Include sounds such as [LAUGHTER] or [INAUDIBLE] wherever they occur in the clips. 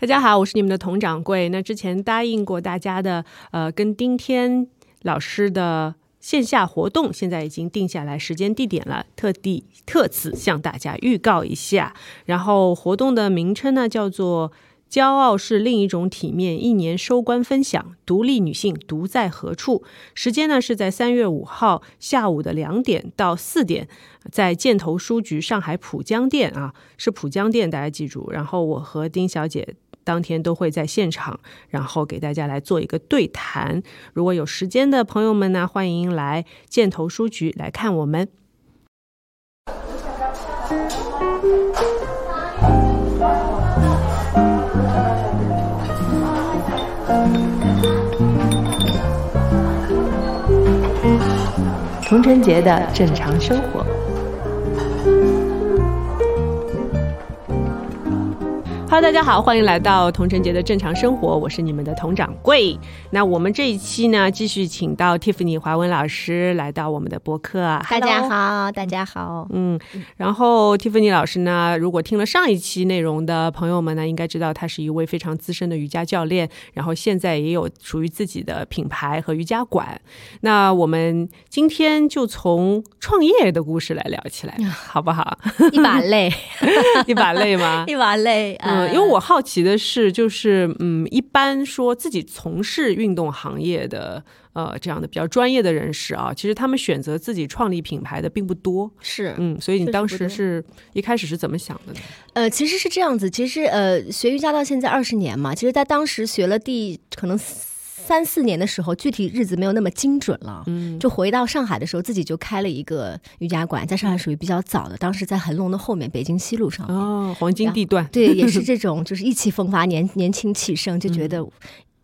大家好，我是你们的佟掌柜。那之前答应过大家的，呃，跟丁天老师的线下活动，现在已经定下来时间地点了，特地特此向大家预告一下。然后活动的名称呢，叫做。骄傲是另一种体面。一年收官分享，独立女性独在何处？时间呢是在三月五号下午的两点到四点，在箭头书局上海浦江店啊，是浦江店，大家记住。然后我和丁小姐当天都会在现场，然后给大家来做一个对谈。如果有时间的朋友们呢，欢迎来箭头书局来看我们。童晨杰的正常生活。Hello，大家好，欢迎来到童晨杰的正常生活，我是你们的童掌柜。那我们这一期呢，继续请到 Tiffany 华文老师来到我们的播客。大家好，大家好。嗯，然后 Tiffany 老师呢，如果听了上一期内容的朋友们呢，应该知道他是一位非常资深的瑜伽教练，然后现在也有属于自己的品牌和瑜伽馆。那我们今天就从创业的故事来聊起来，[LAUGHS] 好不好？[LAUGHS] 一把泪，一把泪吗？[LAUGHS] 一把泪啊。因为我好奇的是，就是嗯，一般说自己从事运动行业的呃这样的比较专业的人士啊，其实他们选择自己创立品牌的并不多。是，嗯，所以你当时是一开始是怎么想的呢？呃，其实是这样子，其实呃，学瑜伽到现在二十年嘛，其实在当时学了第可能。三四年的时候，具体日子没有那么精准了。嗯，就回到上海的时候，自己就开了一个瑜伽馆，在上海属于比较早的，当时在恒隆的后面，北京西路上。哦，黄金地段。对，也是 [LAUGHS] 这种，就是意气风发，年年轻气盛，就觉得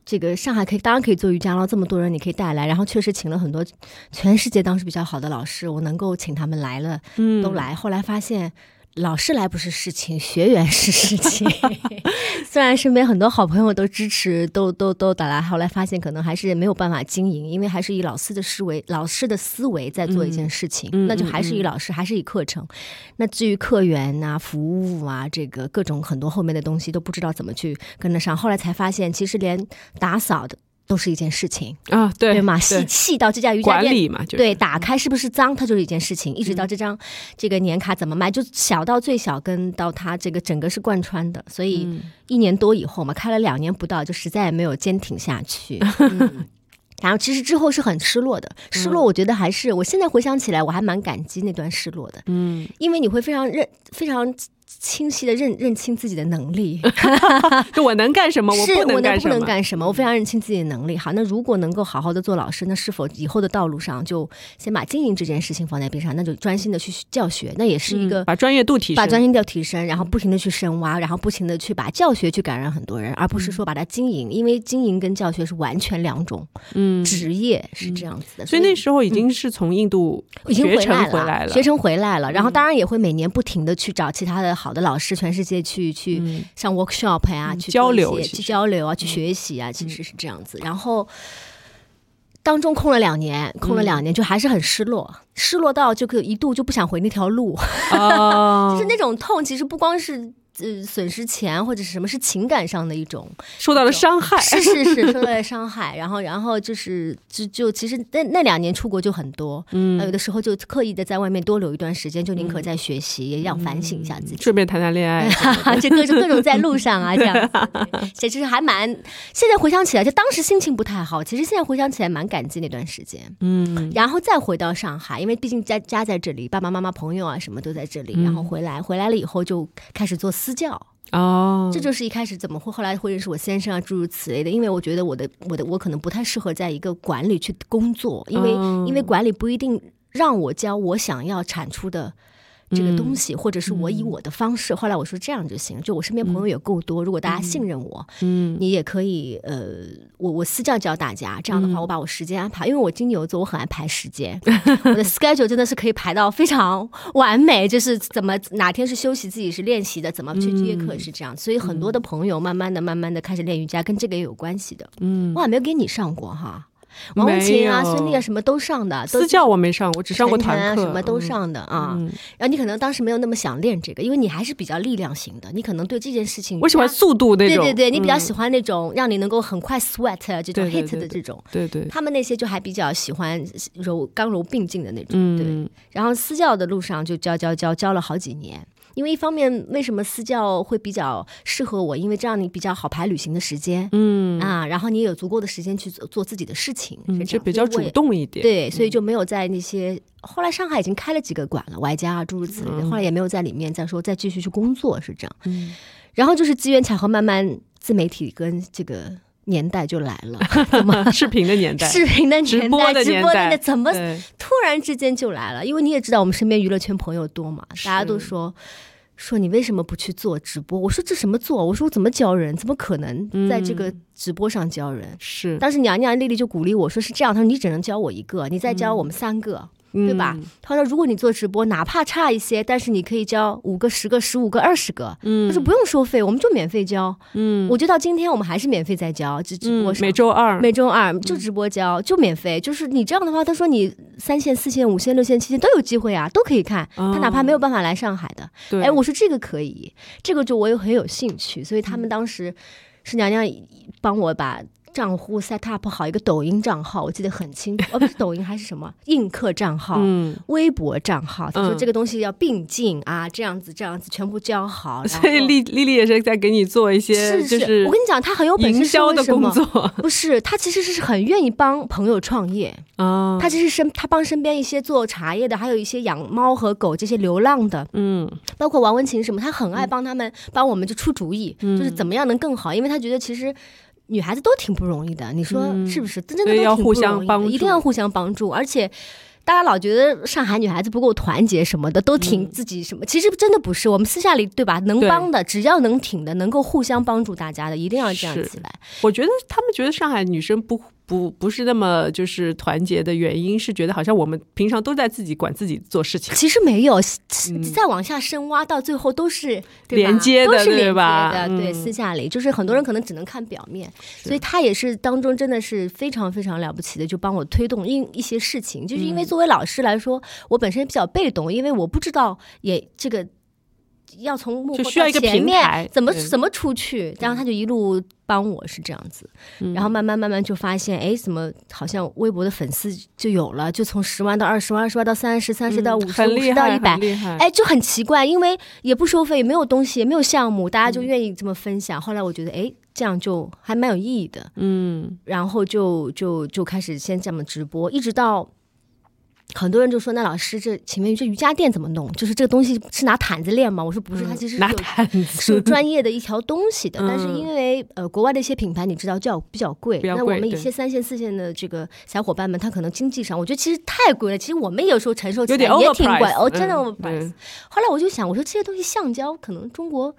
这个上海可以，当然可以做瑜伽了。这么多人，你可以带来，然后确实请了很多全世界当时比较好的老师，我能够请他们来了，嗯，都来。后来发现。老师来不是事情，学员是事情。[LAUGHS] 虽然身边很多好朋友都支持，都都都打来，后来发现可能还是没有办法经营，因为还是以老师的思维、老师的思维在做一件事情，那就还是以老师，还是以课程。那至于客源啊、服务啊，这个各种很多后面的东西都不知道怎么去跟得上。后来才发现，其实连打扫的。都是一件事情啊，对对嘛，细细到这家瑜伽店嘛，对，打开是不是脏，它就是一件事情。一直到这张这个年卡怎么卖，就小到最小，跟到它这个整个是贯穿的。所以一年多以后嘛，开了两年不到，就实在也没有坚挺下去。[LAUGHS] 然后其实之后是很失落的，失落，我觉得还是我现在回想起来，我还蛮感激那段失落的。嗯，因为你会非常认非常。清晰的认认清自己的能力，[LAUGHS] 就我能干什么，我不能干什么。不能干什么，我非常认清自己的能力。好，那如果能够好好的做老师，那是否以后的道路上就先把经营这件事情放在边上，那就专心的去教学，那也是一个把专业度提升，把专业度提升，然后不停的去深挖，然后不停的去把教学去感染很多人，而不是说把它经营，因为经营跟教学是完全两种嗯职业是这样子的。所以那时候已经是从印度已经回来了，学成回来了，然后当然也会每年不停的去找其他的。好的老师，全世界去去上 workshop 呀，去交流、去交流啊，去学习啊，其实是这样子。然后当中空了两年，空了两年，就还是很失落，失落到就可一度就不想回那条路，[LAUGHS] 就是那种痛，其实不光是。呃，损失钱或者是什么是情感上的一种受到了伤害，是是是受到了 [LAUGHS] 伤害，然后然后就是就就其实那那两年出国就很多，嗯，有的时候就刻意的在外面多留一段时间，就宁可在学习，也想反省一下自己，顺便谈谈恋爱，[LAUGHS] 就各种各种在路上啊这样，[LAUGHS] 其实还蛮现在回想起来，就当时心情不太好，其实现在回想起来蛮感激那段时间，嗯，然后再回到上海，因为毕竟家家在这里，爸爸妈妈朋友啊什么都在这里，然后回来回来了以后就开始做。私教哦，这就是一开始怎么会后来会认识我先生啊，诸如此类的。因为我觉得我的我的我可能不太适合在一个管理去工作，因为因为管理不一定让我教我想要产出的。这个东西，或者是我以我的方式，后来我说这样就行。就我身边朋友也够多，如果大家信任我，嗯，你也可以，呃，我我私教教大家。这样的话，我把我时间安排，因为我金牛座，我很爱排时间，我的 [LAUGHS] schedule 真的是可以排到非常完美。就是怎么哪天是休息，自己是练习的，怎么去约课是这样。所以很多的朋友慢慢的、慢慢的开始练瑜伽，跟这个也有关系的。嗯，我还没有给你上过哈。王文琴啊、孙俪啊，什么都上的，都私教我没上我，只上过团课，啊什么都嗯。上的啊。嗯，然后你可能当时没有那么想练这个，因为你还是比较力量型的，你可能对这件事情我喜欢速度那种。对对对，你比较嗯喜欢那种让你能够很快 sweat 啊这种 hit 对对的这种。对对，他们那些就还比较喜欢柔刚柔并进的那种，对。嗯，然后私教的路上就教教教教了好几年，因为一方面为什么私教会比较适合我，因为这样你比较好排旅行的时间，嗯啊，然后你也有足够的时间去做做自己的事情，嗯，就比较主动一点。对，所以就没有在那些。后来上海已经开了几个馆了外加啊诸如此类的，后来也没有在里面再说再继续去工作，是这样。嗯然后就是机缘巧合，慢慢自媒体跟这个年代就来了，[LAUGHS] 怎么视频的年代，视频的年代，直播的年代怎么突然之间就来了？因为你也知道，我们身边娱乐圈朋友多嘛，大家都说。说你为什么不去做直播？我说这什么做？我说我怎么教人？怎么可能在这个直播上教人？是，当时娘娘丽丽就鼓励我说是这样，她说你只能教我一个，你再教我们三个。对吧嗯？他说，如果你做直播，哪怕差一些，但是你可以教五个、十个、十五个、二十个，嗯他说不用收费，我们就免费教。嗯我就到今天，我们还是免费在教，直直播嗯，上。每周二，每周二就直播教，就免费。就是你这样的话，他说你三线、四线、五线、六线、七线都有机会啊，都可以看。哦他哪怕没有办法来上海的，对，哎，我说这个可以，这个就我也很有兴趣。所以他们当时是娘娘帮我把。账户 set up 好一个抖音账号，我记得很清楚，[LAUGHS] 哦，不是抖音还是什么映客账号，嗯，微博账号。他说嗯这个东西要并进啊，这样子这样子全部教好。[LAUGHS] 所以丽丽丽也是在给你做一些是就是我跟你讲，他很有本事，营销的工作 [LAUGHS] 不是，他其实是很愿意帮朋友创业。啊，他其实身他帮身边一些做茶叶的，还有一些养猫和狗这些流浪的，嗯包括王文琴什么，他很爱帮他们，帮我们就出主意，嗯就是怎么样能更好，因为他觉得其实。女孩子都挺不容易的，你说是不是？真的都挺要互相不容易的帮助一定要互相帮助，而且。大家老觉得上海女孩子不够团结什么的，都挺自己什么，其实真的不是。我们私下里对吧，能帮的，只要能挺的，能够互相帮助大家的，一定要这样是起来。我觉得他们觉得上海女生不不不是那么就是团结的原因是觉得好像我们平常都在自己管自己做事情，其实没有，[LAUGHS] 再往下深挖，到最后都是连接的都是连接对吧的，对，嗯私下里就是很多人可能只能看表面，所以他也是当中真的是非常非常了不起的，就帮我推动一一些事情。就是因为作为老师来说，我本身比较被动，因为我不知道也这个。要从幕后就需要一个到前面怎么怎么出去？然后他就一路帮我是这样子，嗯然后慢慢慢慢就发现，哎，怎么好像微博的粉丝就有了，就从十万到二十万，二十万到三十，三十到五十，五，十到一百哎，就很奇怪，因为也不收费，也没有东西，也没有项目，大家嗯就愿意这么分享。后来我觉得，哎，这样就还蛮有意义的，嗯然后就就就开始先这么直播，一直到。很多人就说：“那老师，这请问这瑜伽垫怎么弄？就是这个东西是拿毯子练吗？”我说：“不是，它其实是有毯是有，专业的一条东西的，嗯但是因为呃国外的一些品牌你知道较比较贵，那我们一些三线四线的这个小伙伴们，他可能经济上，我觉得其实太贵了，其实我们有时候承受起来也挺贵哦，真的。后来我就想，我说这些东西橡胶可能中国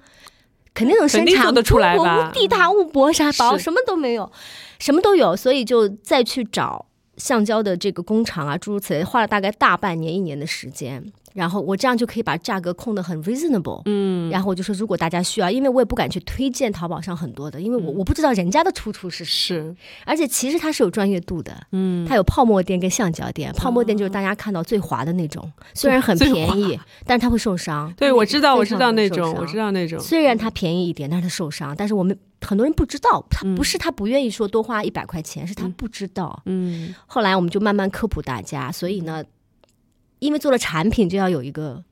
肯定能生产，肯定做得出来中国吧地大物博，啥薄是。什么都没有，什么都有，所以就再去找橡胶的这个工厂啊，诸如此类，花了大概大半年一年的时间。然后我这样就可以把价格控得很 reasonable，嗯，然后我就说如果大家需要，因为我也不敢去推荐淘宝上很多的，因为我、我不知道人家的出处是，是。而且其实它是有专业度的，嗯，它有泡沫垫跟橡胶垫，泡沫垫就是大家看到最滑的那种，虽然很便宜，但是它会受伤。对，我知道，我知道那种，我知道那种，虽然它便宜一点，但是它受伤。但是我们很多人不知道，他不是他不愿意说多花一百块钱，是他不知道。嗯。后来我们就慢慢科普大家，所以呢，因为做了产品，就要有一个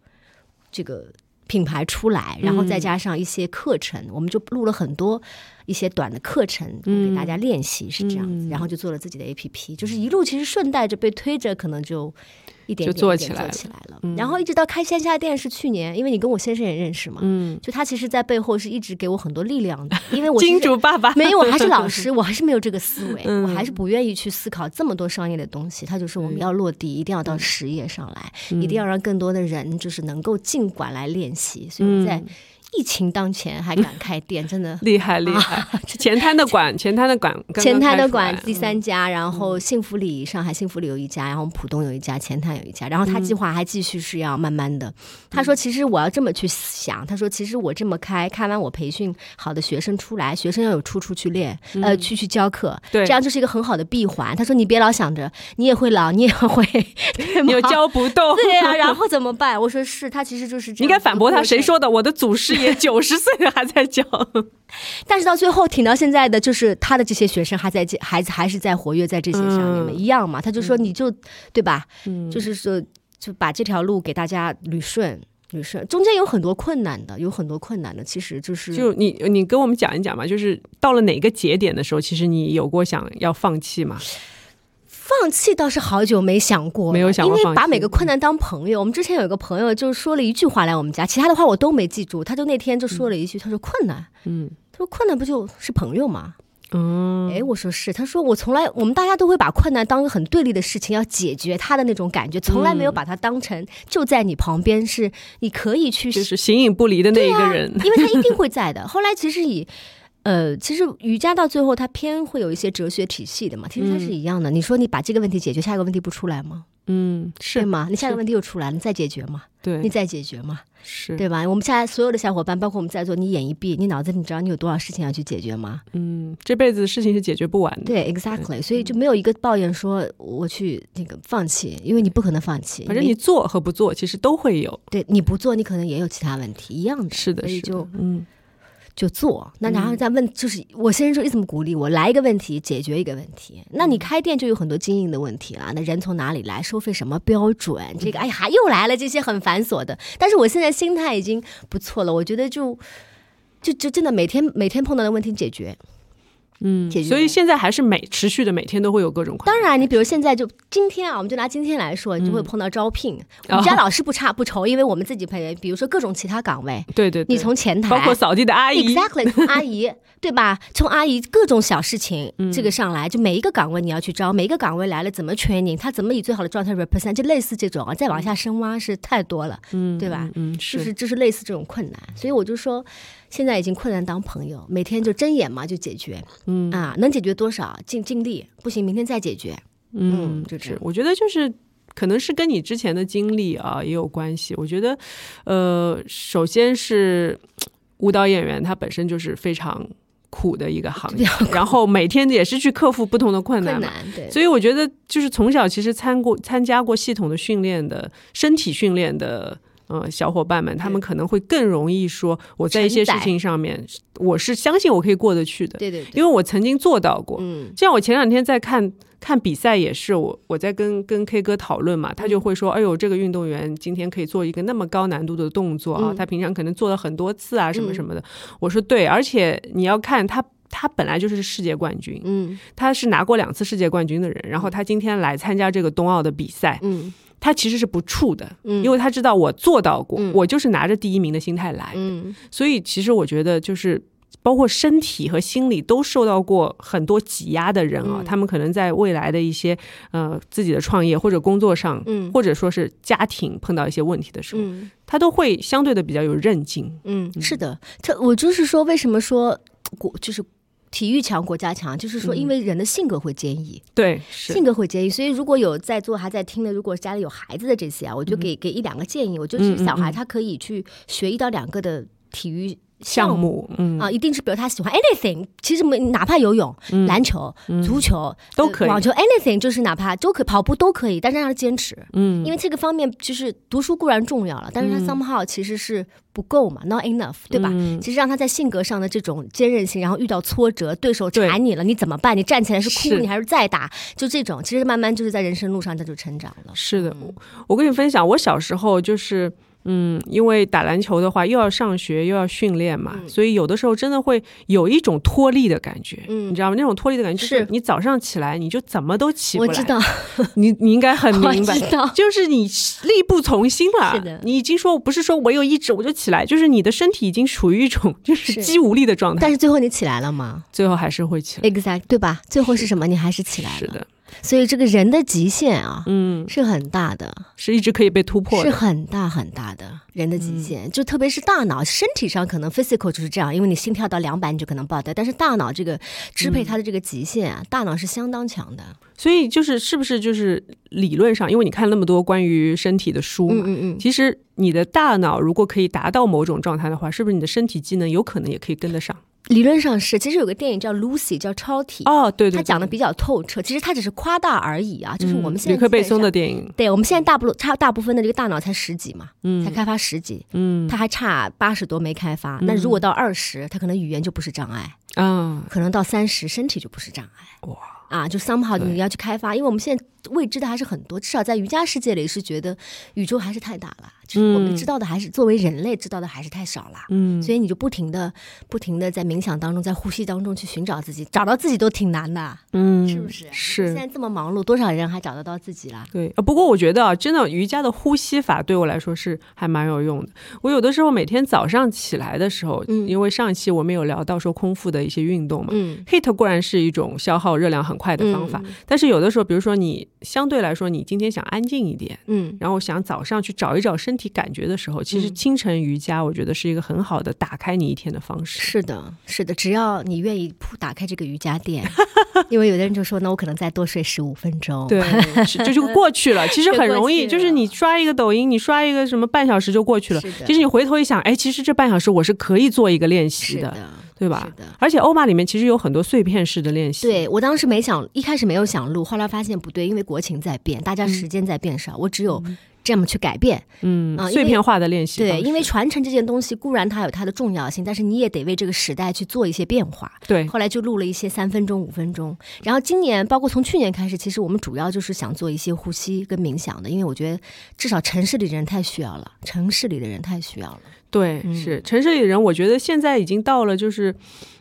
这个品牌出来，然后再加上一些课程，我们就录了很多一些短的课程嗯。给大家练习，是这样子。然后就做了自己的 APP，就是一路其实顺带着被推着，可能就。一点点做做起来了。然后一直到开线下店是去年，因为你跟我先生也认识嘛，嗯，就他其实，在背后是一直给我很多力量的，[LAUGHS] 因为我金主爸爸。没有，我还是老师，[LAUGHS] 我还是没有这个思维，嗯。我还是不愿意去思考这么多商业的东西。他就是我们要落地，一定要嗯。到实业上来，一定要让更多的人就是能够尽管来练习。所以我在疫情当前还敢开店，真的 [LAUGHS] 厉害厉害！前滩的馆，[LAUGHS] 前滩的馆，前滩的馆第三家，然后幸福里上海幸福里有一家，然后浦东有一家，前滩有一家，然后他计划还继续是要慢慢的。他说：“其实我要这么去想，他说其实我这么开，开完我培训好的学生出来，学生要有出处去练，呃，去去教课，对，这样就是一个很好的闭环。他说你别老想着你也会老，你也会 [LAUGHS] 你又教不动，对呀，然后怎么办？我说是他其实就是这样应该反驳他，谁说的？我的祖师爷九十岁了还在教，[LAUGHS] 但是到最后挺到现在的，就是他的这些学生还在孩子还是在活跃在这些上面，一样嘛。他就说你就对吧？嗯，就是说就把这条路给大家捋顺捋顺，中间有很多困难的，有很多困难的，其实就是就你你跟我们讲一讲嘛，就是到了哪个节点的时候，其实你有过想要放弃吗？放弃倒是好久没想过，没有想过，因为把每个困难当朋友。我们之前有一个朋友，就说了一句话来我们家，其他的话我都没记住。他就那天就说了一句，他说困难，嗯，他说困难不就是朋友吗？嗯，哎，我说是，他说我从来我们大家都会把困难当个很对立的事情要解决他的那种感觉，从来没有把它当成就在你旁边，是你可以去就是形影不离的那一个人，因为他一定会在的。后来其实以。呃，其实瑜伽到最后，它偏会有一些哲学体系的嘛，其实它是一样的。你说你把这个问题解决，下一个问题不出来吗？嗯，是吗？你下一个问题又出来了，你再解决嘛？对，你再解决嘛？是对吧？我们现在所有的小伙伴，包括我们在座，你眼一闭，你脑子你知道你有多少事情要去解决吗？嗯，这辈子事情是解决不完的。对，exactly。所以就没有一个抱怨说我去那个放弃，因为你不可能放弃。反正你做和不做，其实都会有。对，你不做，你可能也有其他问题，一样的。是的，所以就嗯。就做，那然后再问，就是我先生就一直么鼓励我，来一个问题解决一个问题。那你开店就有很多经营的问题了，那人从哪里来，收费什么标准？这个哎呀，又来了这些很繁琐的。但是我现在心态已经不错了，我觉得就就就真的每天每天碰到的问题解决。嗯，所以现在还是每持续的每天都会有各种。当然，你比如现在就今天啊，我们就拿今天来说，你就会碰到招聘。[LAUGHS] 我们家老师不差不愁，因为我们自己培，比如说各种其他岗位。对对，你从前台，包括扫地的阿姨，exactly，[LAUGHS] 阿姨，对吧？从阿姨各种小事情这个上来，就每一个岗位你要去招，每一个岗位来了怎么 training，他怎么以最好的状态 represent，就类似这种啊，再往下深挖是太多了，嗯，对吧？嗯，就是就是类似这种困难，所以我就说。现在已经困难当朋友，每天就睁眼嘛就解决，嗯。啊，能解决多少尽尽力，不行明天再解决，嗯，就是我觉得就是可能是跟你之前的经历啊也有关系。我觉得，呃，首先是舞蹈演员他本身就是非常苦的一个行业，[LAUGHS] 然后每天也是去克服不同的困难，对，所以我觉得就是从小其实参过参加过系统的训练的身体训练的。呃，小伙伴们，他们可能会更容易说，我在一些事情上面，我是相信我可以过得去的。对对，因为我曾经做到过。嗯，像我前两天在看看比赛，也是我我在跟跟 K 哥讨论嘛，他就会说，哎呦，这个运动员今天可以做一个那么高难度的动作啊，他平常可能做了很多次啊，什么什么的。我说对，而且你要看他，他本来就是世界冠军，嗯，他是拿过两次世界冠军的人，然后他今天来参加这个冬奥的比赛，嗯。他其实是不怵的，嗯，因为他知道我做到过，我就是拿着第一名的心态来，嗯，所以其实我觉得就是包括身体和心理都受到过很多挤压的人啊，他们可能在未来的一些呃自己的创业或者工作上，嗯，或者说是家庭碰到一些问题的时候，他都会相对的比较有韧劲，嗯，是的，他我就是说为什么说国就是。体育强，国家强，就是说，因为人的性格会坚毅，对，性格会坚毅。所以，如果有在座还在听的，如果家里有孩子的这些啊，我就给给一两个建议。我就是小孩，他可以去学一到两个的体育。项目，嗯啊，一定是比如他喜欢 anything，其实没哪怕游泳、篮球、足球都可以，网球 anything 就是哪怕都可以跑步都可以，但是让他坚持，嗯，因为这个方面就是读书固然重要了，但是他 somehow 其实是不够嘛，not enough，对吧？其实让他在性格上的这种坚韧性，然后遇到挫折，对手缠你了，你怎么办？你站起来是哭，你还是再打？就这种，其实慢慢就是在人生路上他就成长了。是的，我跟你分享，我小时候就是。嗯，因为打篮球的话，又要上学又要训练嘛，所以有的时候真的会有一种脱力的感觉，嗯，你知道吗？那种脱力的感觉就是。你早上起来你就怎么都起不来，我知道，[LAUGHS] 你你应该很明白，[LAUGHS] 知道，就是你力不从心了，是的，你已经说不是说我有意志我就起来，就是你的身体已经处于一种就是。肌无力的状态，但是最后你起来了吗？最后还是会起来，exact 对吧？最后是什么？你还是起来了，是的。所以这个人的极限啊，嗯，是很大的，是一直可以被突破的是。很大很大的人的极限。就特别是大脑，身体上可能 physical 就是这样，因为你心跳到两百你就可能爆掉，但是大脑这个支配它的这个极限啊，大脑是相当强的。所以就是是不是就是理论上，因为你看那么多关于身体的书嘛，嗯嗯嗯，其实你的大脑如果可以达到某种状态的话，是不是你的身体机能有可能也可以跟得上？理论上是。其实有个电影叫 Lucy，叫超体。哦，对对他讲的比较透彻，其实他只是夸大而已啊，就是我们现在吕克贝松的电影，对我们现在大部差大部分的这个大脑才十几嘛，嗯才开发十几，嗯他还差八十多没开发。那如果到二十，他可能语言就不是障碍，啊，可能到三十身体就不是障碍。哇啊，就 somehow 你要去开发，因为我们现在未知的还是很多，至少在瑜伽世界里是觉得宇宙还是太大了，就是我们知道的还是、作为人类知道的还是太少了。嗯，所以你就不停的、不停的在冥想当中，在呼吸当中去寻找自己，找到自己都挺难的，嗯，是不是？是现在这么忙碌，多少人还找得到自己啦？对，呃不过我觉得啊，真的瑜伽的呼吸法对我来说是还蛮有用的。我有的时候每天早上起来的时候，嗯因为上一期我们有聊到说空腹的一些运动嘛。嗯 HIT 固然是一种消耗热量很快的方法，嗯但是有的时候，比如说你相对来说，你今天想安静一点，嗯，然后想早上去找一找身体感觉的时候，其实嗯清晨瑜伽我觉得是一个很好的打开你一天的方式。是的，是的，只要你愿意铺打开这个瑜伽垫，[LAUGHS] 因为有的人就说，那我可能再多睡十五分钟。对，这就就过去了。其实很容易，就是你刷一个抖音，你刷一个什么半小时就过去了其实你回头一想，哎，其实这半小时我是可以做一个练习的，是的，对吧是？的。而且欧巴里面其实有很多碎片式的练习。对我当时没想，一开始没有想录，后来发现不对，因为国情在变，大家时间在变少，我只有这么去改变。嗯，啊碎片化的练习对，因为传承这件东西固然它有它的重要性，但是你也得为这个时代去做一些变化。对后来就录了一些三分钟、五分钟，然后今年包括从去年开始，其实我们主要就是想做一些呼吸跟冥想的，因为我觉得至少城市里的人太需要了，城市里的人太需要了。对，嗯是城市里的人，我觉得现在已经到了，就是，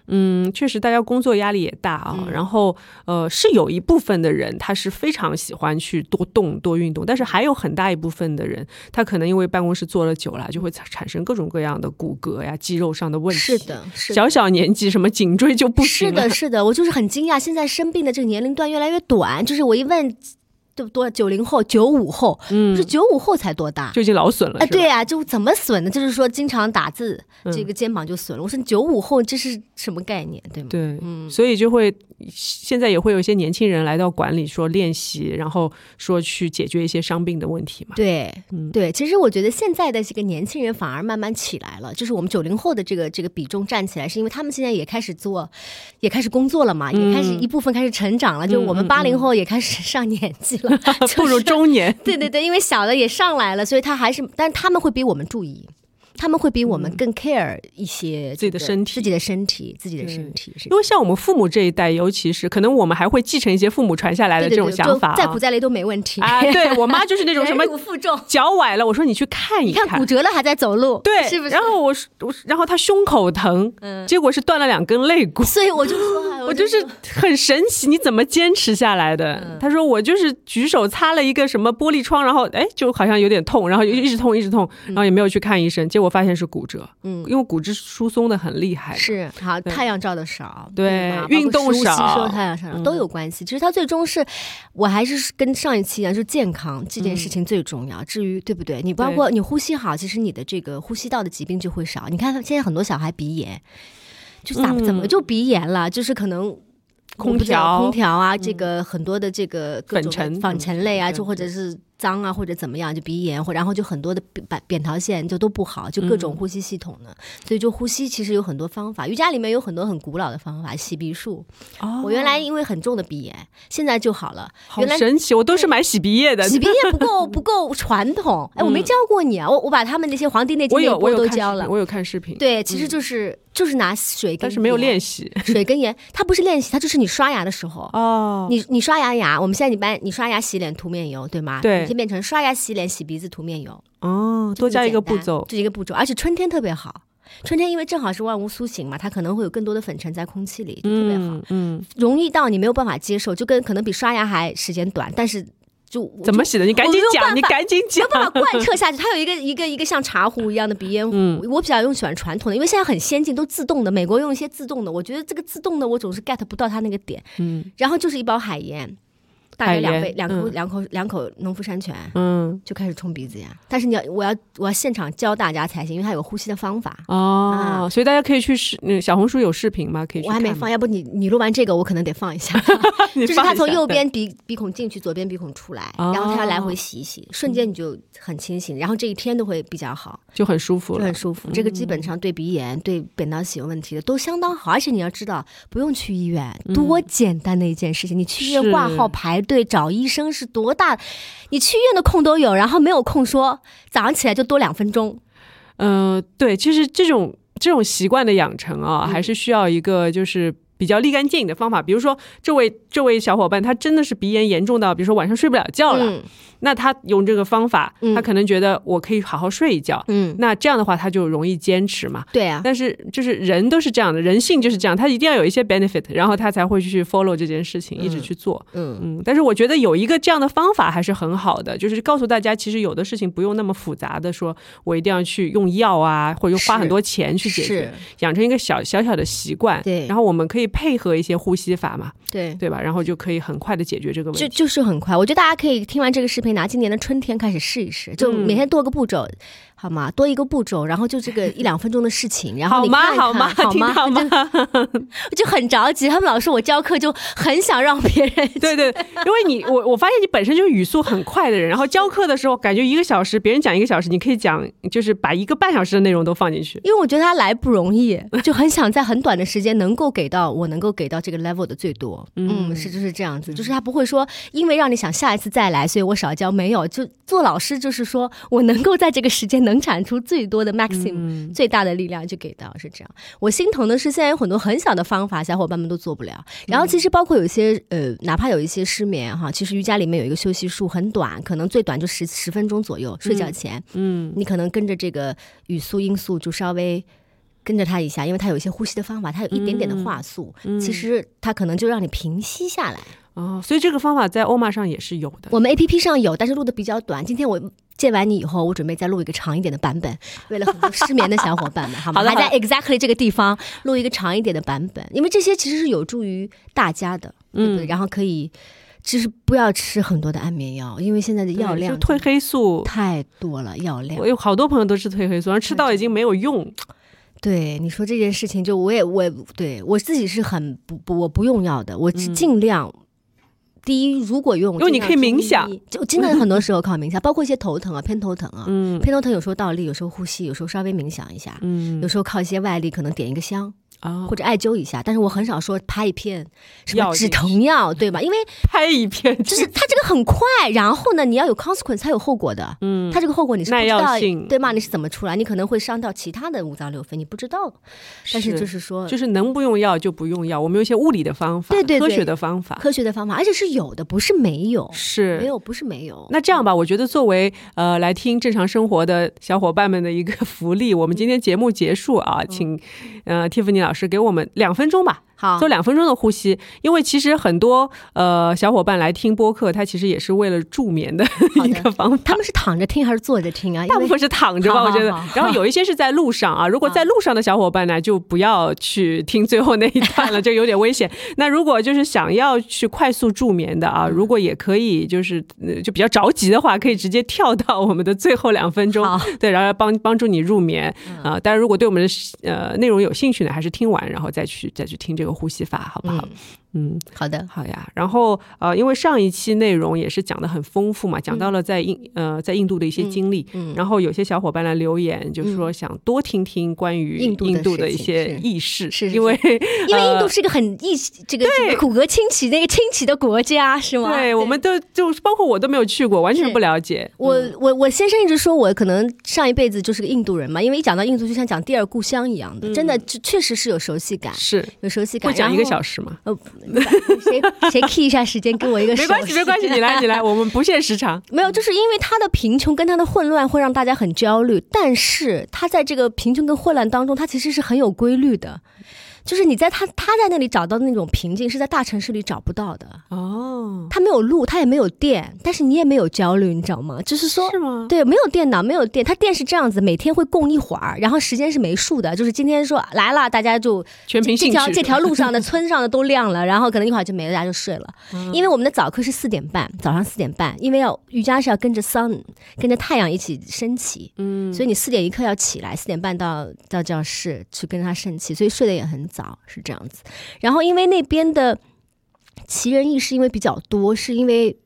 嗯，确实大家工作压力也大啊。嗯然后，呃，是有一部分的人他是非常喜欢去多动多运动，但是还有很大一部分的人，他可能因为办公室坐了久了，就会产产生各种各样的骨骼呀、肌肉上的问题。是，的，是的。小小年纪什么颈椎就不行了。是的，是的，我就是很惊讶，现在生病的这个年龄段越来越短。就是我一问，对不多九零后、九五后，嗯不是九五后才多大？就已经老损了。哎，对，啊，就怎么损呢？就是说经常打字，嗯这个肩膀就损了。我说九五后这是什么概念，对吗？对，嗯所以就会现在也会有一些年轻人来到馆里说练习，然后说去解决一些伤病的问题嘛。对，嗯对，其实我觉得现在的这个年轻人反而慢慢起来了，就是我们九零后的这个这个比重站起来，是因为他们现在也开始做，也开始工作了嘛，也开始嗯一部分开始成长了，就我们八零后也开始 [LAUGHS] 上年纪了，[LAUGHS] 步入中年，对对对，因为小的也上来了，所以他还是，但他们会比我们注意。他们会比我们更 care 一些嗯自己的身体。自己的身体、自己的身体因为像我们父母这一代，尤其是可能我们还会继承一些父母传下来的这种想法、啊、就再苦再累都没问题。啊。对我妈就是那种什么 [LAUGHS] 负重，脚崴了，我说你去看一你看骨折了还在走路，对，是不是？然后我是我，然后她胸口疼，嗯。结果是断了两根肋骨。所以我就说，哎我就是很神奇，你怎么坚持下来的？嗯。他说我就是举手擦了一个什么玻璃窗，然后哎就好像有点痛，然后就一直痛一直痛，然后也没有去看医生，结果发现是骨折，嗯，因为骨质疏松的很厉害。是好，太阳照的少，对运动包括食物吸少收太阳少嗯都有关系。其实它最终是，我还是跟上一期一样，就是健康这件事情最重要。至于对不对，你包括你呼吸好，其实你的这个呼吸道的疾病就会少。你看现在很多小孩鼻炎，就咋嗯怎么就鼻炎了？就是可能。空调空调啊，这个很多的这个各种粉尘粉尘类啊，就或者是脏啊，或者怎么样，就鼻炎，或然后就很多的扁扁桃腺就都不好，就各嗯种呼吸系统的。所以就呼吸其实有很多方法，瑜伽里面有很多很古老的方法，洗鼻术。哦我原来因为很重的鼻炎，现在就好了。好原来神奇，我都是买洗鼻液的。洗鼻液不够不够传统，哎，我没教过你啊，我我把他们那些《黄帝内经嗯我》都教了。我有看视频，对，其实就是就是拿水跟但是没有练习水跟盐，它不是练习，它就是你刷牙的时候。哦。你你刷牙牙，我们现在你般你刷牙洗脸涂面油，对吗？对你先变成刷牙洗脸洗鼻子涂面油，哦，多加一个步骤，这一个步骤，而且春天特别好。春天因为正好是万物苏醒嘛，它可能会有更多的粉尘在空气里，就特别好，嗯嗯，容易到你没有办法接受，就跟可能比刷牙还时间短，但是就就怎么洗的？你赶紧讲，你赶紧讲没有。办法贯彻下去。它有一个一个一个像茶壶一样的鼻烟壶，嗯我比较用喜欢传统的，因为现在很先进，都自动的。美国用一些自动的，我觉得这个自动的我总是 get 不到它那个点。嗯，然后就是一包海盐，大概两杯两口嗯两口两口农夫山泉。嗯，就开始冲鼻子呀，但是你要，我要，我要现场教大家才行，因为它有呼吸的方法。哦，所以大家可以去视，嗯，小红书有视频吗？可以去我还没放，要不你你录完这个，我可能得放一下。[LAUGHS] 你就是放一下它从右边鼻鼻孔进去，左边鼻孔出来，哦然后它要来回洗一洗，瞬间你就很清醒，然后这一天都会比较好，就很舒服了就很。舒服。这个基本上对鼻炎、对扁桃体有问题的都相当好，而且你要知道，不用去医院，多简单的一件事情。你去医院挂号排队找医生是多大，你去医院的空都有，然后没有空说早上起来就多两分钟。呃，对，其实这种这种习惯的养成啊，嗯还是需要一个就是。比较立竿见影的方法，比如说这位这位小伙伴，他真的是鼻炎严重到，比如说晚上睡不了觉了，嗯那他用这个方法，嗯他可能觉得我可以好好睡一觉，嗯，那这样的话他就容易坚持嘛。对啊，但是就是人都是这样的，人性就是这样，他一定要有一些 benefit，然后他才会去 follow 这件事情，一直去做。嗯嗯，但是我觉得有一个这样的方法还是很好的，就是告诉大家，其实有的事情不用那么复杂的说，我一定要去用药啊，或者花很多钱去解决，，养成一个小小小的习惯。对然后我们可以配合一些呼吸法嘛，对。对吧？然后就可以很快的解决这个问题就。就是很快，我觉得大家可以听完这个视频，拿今年的春天开始试一试，就嗯每天多个步骤，好吗？多一个步骤，然后就这个一两分钟的事情，然后你？看看好吗？好吗？好吗？[LAUGHS] 我 [LAUGHS] 就很着急，他们老师我教课就很想让别人对 [LAUGHS] 对，因为你我我发现你本身就是语速很快的人，然后教课的时候感觉一个小时，别人讲一个小时，你可以讲就是把一个半小时的内容都放进去。因为我觉得他来不容易，就很想在很短的时间能够给到我能够给到这个 level 的最多。嗯，是就是这样子，就是他不会说因为让你想下一次再来，所以我少教。没有，就做老师就是说我能够在这个时间能产出最多的 maximum、最大的力量就给到，是这样。我心疼的是现在有很多很小的方法，小伙伴们都做不了。然后其实包括有一些呃，哪怕有一些失眠哈，其实瑜伽里面有一个休息术，很短，可能最短就十十分钟左右，睡觉前。嗯，你可能跟着这个语速音速就稍微跟着他一下，因为他有一些呼吸的方法，他有一点点的话速，其实他可能就让你平息下来。哦，所以这个方法在欧玛上也是有的。我们 A P P 上有，但是录的比较短。今天我见完你以后，我准备再录一个长一点的版本，为了很多失眠的小伙伴们，好吗？[LAUGHS] 好在 exactly 这个地方录一个长一点的版本，因为这些其实是有助于大家的，对不对？然后可以。就是不要吃很多的安眠药，因为现在的药量就褪黑素，太多了，药量我。有好多朋友都吃褪黑素，然后吃到已经没有用。对你说这件事情，就我也我也对我自己是很不不我不用药的，我尽量。第一，如果用，因为你可以冥想，就真的很多时候靠冥想，[LAUGHS] 包括一些头疼啊、偏头疼啊，嗯。偏头疼有时候倒立，有时候呼吸，有时候稍微冥想一下，嗯。有时候靠一些外力，可能点一个香啊或，者艾灸一下。但是我很少说拍一片什么止疼药，对吧？因为 [LAUGHS] 拍一片就是它这个很快，然后呢，你要有 consequence，才有后果的。嗯它这个后果你是不耐药知道性对吗？你是怎么出来？你可能会伤到其他的五脏六腑，你不知道。但是就是说，就是能不用药就不用药，我们有一些物理的方法，对对对科学的方法科学的方法，而且是有的，不是没有，是没有不是没有。那这样吧，我觉得作为呃来听正常生活的小伙伴们的一个 [LAUGHS] 福利，我们今天节目结束啊，嗯请呃蒂芙尼老是给我们两分钟吧。好做，两分钟的呼吸，因为其实很多呃小伙伴来听播客，他其实也是为了助眠的一个方法。他们是躺着听还是坐着听啊？大部分是躺着吧，我觉得。然后有一些是在路上啊，如果在路上的小伙伴呢，就不要去听最后那一段了，[LAUGHS] 这有点危险。那如果就是想要去快速助眠的啊，如果也可以，就是呃就比较着急的话，可以直接跳到我们的最后两分钟，对，然后帮帮助你入眠啊。当然，如果对我们的呃内容有兴趣呢，还是听完然后再去再去听这个呼吸法，好不好？好的，好呀，然后呃，因为上一期内容也是讲的很丰富嘛，讲到了在印、呃在印度的一些经历，嗯。然后有些小伙伴来留言，就是说想多听听关于印度的印度的一些是。轶事，是是因为因为印度呃是个很异这个这个骨骼清奇那个清奇的国家，是吗？对，我们都就包括我都没有去过，完全不了解。我我我先生一直说我可能上一辈子就是个印度人嘛，因为一讲到印度就像讲第二故乡一样的，真的就确实是有熟悉感，是。有熟悉感。会讲一个，小时吗？呃，[LAUGHS] 谁谁 key 一下时间给我一个没关系，没关系，你来，你来，[LAUGHS] 我们不限时长。没有，就是因为他的贫穷跟他的混乱会让大家很焦虑，但是他在这个贫穷跟混乱当中，他其实是很有规律的。就是你在他他在那里找到的那种平静，是在大城市里找不到的。哦，他没有路，他也没有电，但是你也没有焦虑，你知道吗？就是说，是吗？对，没有电脑，没有电，他电是这样子，每天会供一会儿，然后时间是没数的，就是今天说来了，大家就全凭兴趣。条这条路上的 [LAUGHS] 村上的都亮了，然后可能一会儿就没了，大家就睡了。因为我们的早课是四点半，早上四点半，因为要瑜伽是要跟着 sun 跟着太阳一起升起，嗯，所以你四点一刻要起来，四点半到到教室去跟着他升起，所以睡得也很早，是这样子。然后因为那边的奇人异事因为比较多，是因为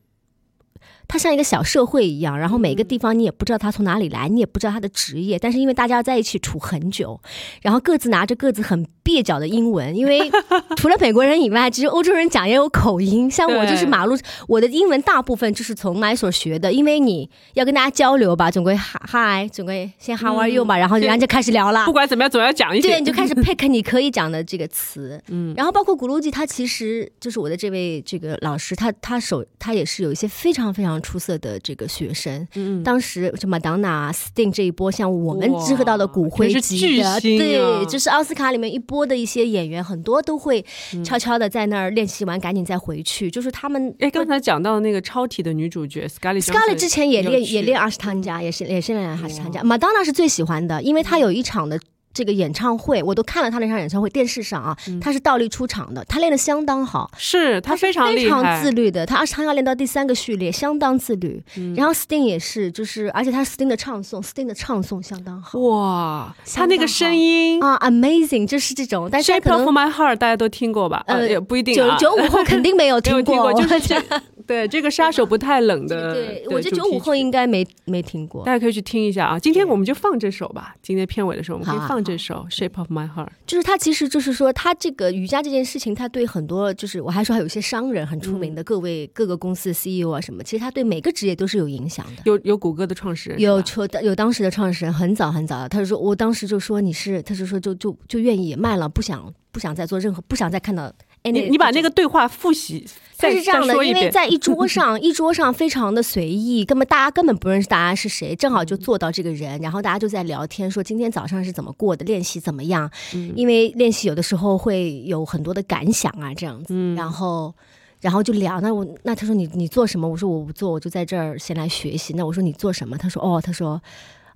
它像一个小社会一样，然后每个地方你也不知道他从哪里来，你也不知道他的职业，但是因为大家在一起处很久，然后各自拿着各自很蹩脚的英文，[LAUGHS] 因为除了美国人以外，其实欧洲人讲也有口音。像我就是马路，我的英文大部分就是从 my 所学的，因为你要跟大家交流吧，总归 hi，总归先 how are you 吧，然后人家就开始聊了。不管怎么样，总要讲一点。[LAUGHS] 对，你就开始 pick 你可以讲的这个词。嗯，然后包括古鲁吉，他其实就是我的这位这个老师，他他手他也是有一些非常非常出色的这个学生。嗯，当时就马当娜、Sting 这一波，像我们知道的骨灰级的，对，就是奥斯卡里面一波。的一些演员很多都会悄悄的在那儿练习完，赶紧再回去。就是他们哎，刚才讲到那个超体的女主角 Scarlett，Scarlett 之前也练也练阿斯汤加，也是也是练阿斯汤加。马当娜是最喜欢的，因为她有一场的。这个演唱会我都看了他那场演唱会，电视上啊，他是倒立出场的，他练的相当好，是他非常非常自律的，他他要练到第三个序列，相当自律。然后 Sting 也是，就是而且他 Sting 的唱诵，Sting 的唱诵相当好，哇，他那个声音啊，amazing，就是这种。但是 Shape of My Heart 大家都听过吧？呃，也不一定，九九五后肯定没有 [LAUGHS] 听过，就是这。对这个杀手不太冷的，对我觉得九五后应该没没听过，大家可以去听一下啊。今天我们就放这首吧，今天片尾的时候我们可以放这首《Shape of My Heart》。就是他其实就是说，他这个瑜伽这件事情，他对很多就是我还说还有一些商人很出名的各位各个公司的 CEO 啊什么，其实他对每个职业都是有影响的。有有谷歌的创始人，有有当时的创始人很早很早，他就说我当时就说你是，他就说就就就愿意卖了，不想不想再做任何，不想再看到。你你把那个对话复习，它是这样的，因为在一 [LAUGHS] 桌上，一桌上非常的随意，根本大家根本不认识大家是谁，正好就坐到这个人，然后大家就在聊天，说今天早上是怎么过的，练习怎么样？因为练习有的时候会有很多的感想啊，这样子，然后然后就聊。那我那他说你你做什么？我说我不做，我就在这儿先来学习。那我说你做什么？他说哦，他说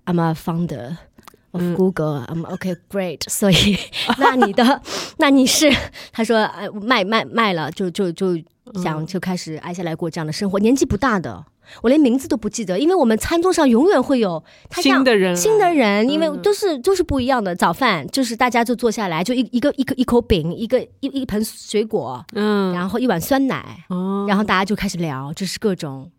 I'm a founder。Of Google，嗯，OK，great，[LAUGHS] 所以那你的 [LAUGHS] 那你是他说呃卖卖卖了就就就想就开始挨下来过这样的生活，年纪不大的，我连名字都不记得，因为我们餐桌上永远会有新的人新的人，因为都是都是不一样的。早饭就是大家就坐下来，就一一个一个一口饼，一个一一盆水果，嗯，然后一碗酸奶，哦，然后大家就开始聊，就是各种。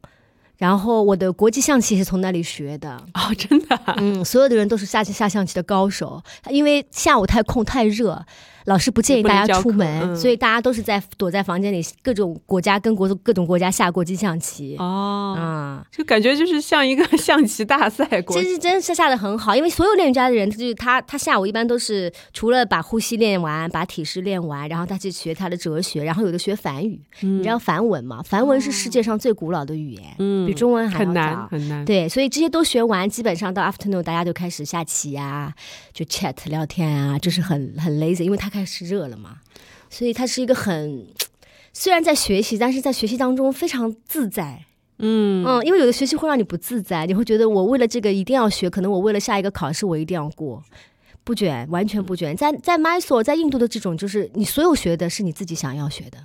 然后我的国际象棋是从那里学的哦，真的，嗯，所有的人都是下下象棋的高手，因为下午太空太热。老师不建议大家出门，所以大家都是在躲在房间里，各种国家跟国各种国家下国际象棋。哦，啊，就感觉就是像一个 [LAUGHS] 象棋大赛。其实真是下的很好，因为所有练瑜伽的人，就是他，他下午一般都是除了把呼吸练完，把体式练完，然后他去学他的哲学，然后有的学梵语。你知道梵文吗？梵文是世界上最古老的语言，嗯，比中文还要很难很难。对，所以这些都学完，基本上到 afternoon 大家就开始下棋啊，就 chat 聊天啊，就是很很 lazy，因为他。开始热了嘛，所以他是一个很 [TSK] 虽然在学习，但是在学习当中非常自在。嗯嗯，因为有的学习会让你不自在，你会觉得我为了这个一定要学，可能我为了下一个考试我一定要过，不卷，完全不卷。在在 Mysore，在印度的这种就是你所有学的是你自己想要学的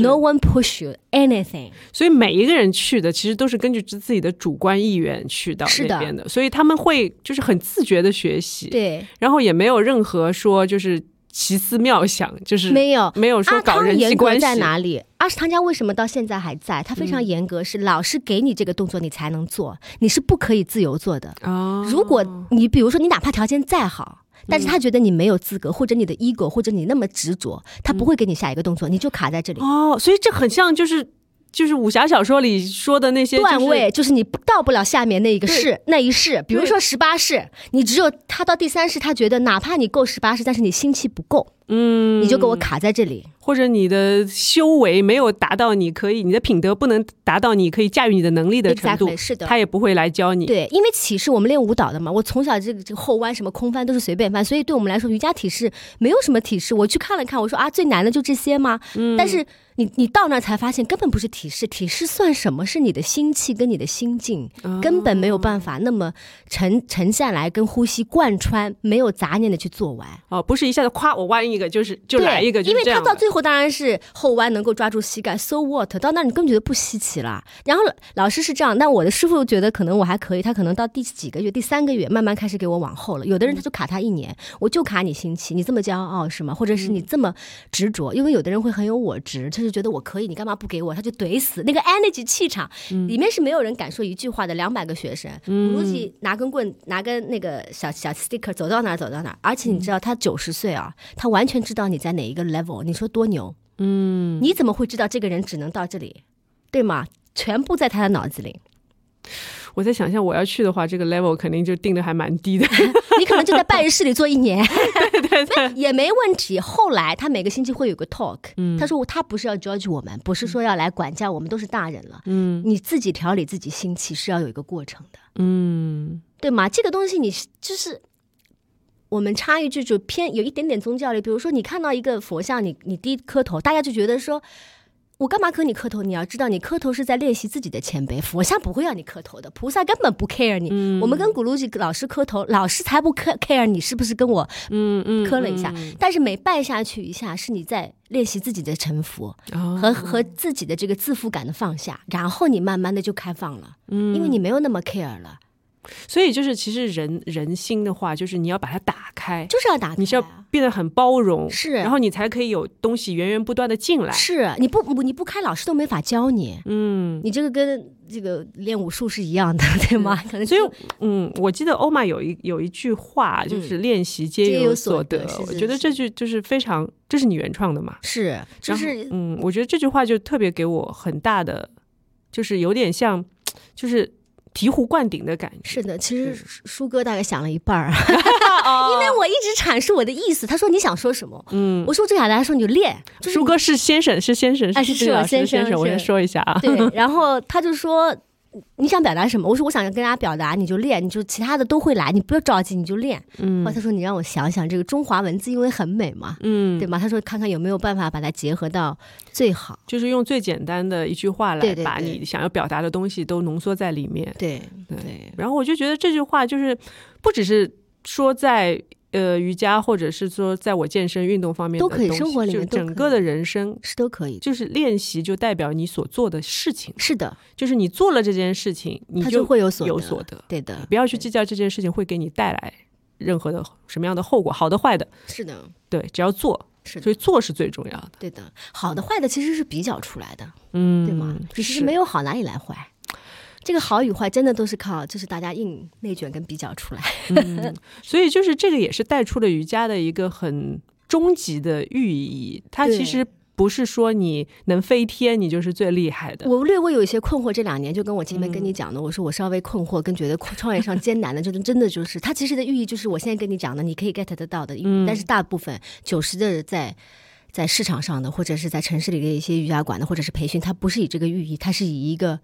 ，No one push you anything。所以每一个人去的其实都是根据自己的主观意愿去到那边的，所以他们会就是很自觉的学习，对，然后也没有任何说就是。奇思妙想就是没有没有说搞人际关系在哪里？阿什汤家为什么到现在还在？他非常严格，是老师给你这个动作你才能做，你是不可以自由做的。哦，如果你比如说你哪怕条件再好，但是他觉得你没有资格，或者你的 ego，或者你那么执着，他不会给你下一个动作，你就卡在这里。哦，所以这很像就是。就是武侠小说里说的那些段位，就是你到不了下面那一个世那一世，比如说十八世，你只有他到第三世，他觉得哪怕你够十八世，但是你心气不够。嗯，你就给我卡在这里。或者你的修为没有达到，你可以你的品德不能达到，你可以驾驭你的能力的程度，是的，他也不会来教你。对，因为体式我们练舞蹈的嘛，我从小这个这个后弯什么空翻都是随便翻，所以对我们来说瑜伽体式没有什么体式。我去看了看，我说啊，最难的就这些吗？嗯，但是。你你到那儿才发现根本不是体式，体式算什么？是你的心气跟你的心境，根本没有办法那么沉沉下来，跟呼吸贯穿，没有杂念的去做完。哦，不是一下子夸我弯一个就是就来一个，因为他到最后当然是后弯能够抓住膝盖，so what？到那你更觉得不稀奇了。然后老师是这样，但我的师傅觉得可能我还可以，他可能到第几个月，第三个月慢慢开始给我往后了。有的人他就卡他一年，我就卡你心气，你这么骄傲是吗？或者是你这么执着？因为有的人会很有我执，就是觉得我可以，你干嘛不给我？他就怼死那个 energy 气场，里面是没有人敢说一句话的。两百个学生，估计拿根棍，拿根那个小小 sticker，走到哪走到哪。而且你知道他九十岁啊，他完全知道你在哪一个 level。你说多牛？嗯，你怎么会知道这个人只能到这里，对吗？全部在他的脑子里。我在想象我要去的话，这个 level 肯定就定的还蛮低的。[LAUGHS] 你可能就在办事里做一年，[LAUGHS] 对对对，也没问题。后来他每个星期会有个 talk，他说他不是要 judge 我们，不是说要来管教我们，都是大人了。嗯，你自己调理自己心气是要有一个过程的。嗯，对吗？这个东西你就是我们插一句，就偏有一点点宗教里，比如说你看到一个佛像，你你低磕头，大家就觉得说。我干嘛磕你磕头？你要知道，你磕头是在练习自己的谦卑。佛像不会让你磕头的，菩萨根本不 care 你。我们跟古鲁吉老师磕头，老师才不 care care 你是不是跟我嗯嗯磕了一下。但是每拜下去一下，是你在练习自己的臣服和和自己的这个自负感的放下，然后你慢慢的就开放了，因为你没有那么 care 了。所以就是，其实人人心的话，就是你要把它打开，就是要打开，你是要变得很包容，是，然后你才可以有东西源源不断的进来。是，你不你不开，老师都没法教你。嗯，你这个跟这个练武术是一样的，对吗？可能所以，嗯，我记得欧玛有一有一句话，就是练习皆有所得。我觉得这句就是非常，这是你原创的嘛？是，就是嗯，我觉得这句话就特别给我很大的，就是有点像，就是。醍醐灌顶的感觉是的，其实舒哥大概想了一半儿，[LAUGHS] [LAUGHS] 因为我一直阐述我的意思。他说你想说什么？嗯，我说这雅达说你就练。舒哥是先生，是先生，是是先生。我先说一下啊。对，然后他就说。你想表达什么？我说我想跟大家表达，你就练，你就其他的都会来，你不要着急，你就练。嗯，他说你让我想想，这个中华文字因为很美嘛，嗯，对吗？他说看看有没有办法把它结合到最好，就是用最简单的一句话来把你想要表达的东西都浓缩在里面。对对。然后我就觉得这句话就是不只是说在。呃，瑜伽或者是说，在我健身运动方面都可以，生活里面整个的人生是都可以。就是练习就代表你所做的事情，是的，就是你做了这件事情，你就会有所有所得。对的，不要去计较这件事情会给你带来任何的什么样的后果，好的坏的。是的，对，只要做，是所以做是最重要的。对的，好的坏的其实是比较出来的，嗯，对吗？其实没有好哪里来坏。这个好与坏真的都是靠，就是大家硬内卷跟比较出来。[LAUGHS] 所以就是这个也是带出了瑜伽的一个很终极的寓意。它其实不是说你能飞天，你就是最厉害的。我略微有一些困惑，这两年就跟我前面跟你讲的，我说我稍微困惑，跟觉得创业上艰难的，就是真的就是它其实的寓意就是我现在跟你讲的，你可以 get 得到的。嗯。但是大部分九十的在在市场上的，或者是在城市里的一些瑜伽馆的，或者是培训，它不是以这个寓意，它是以一个。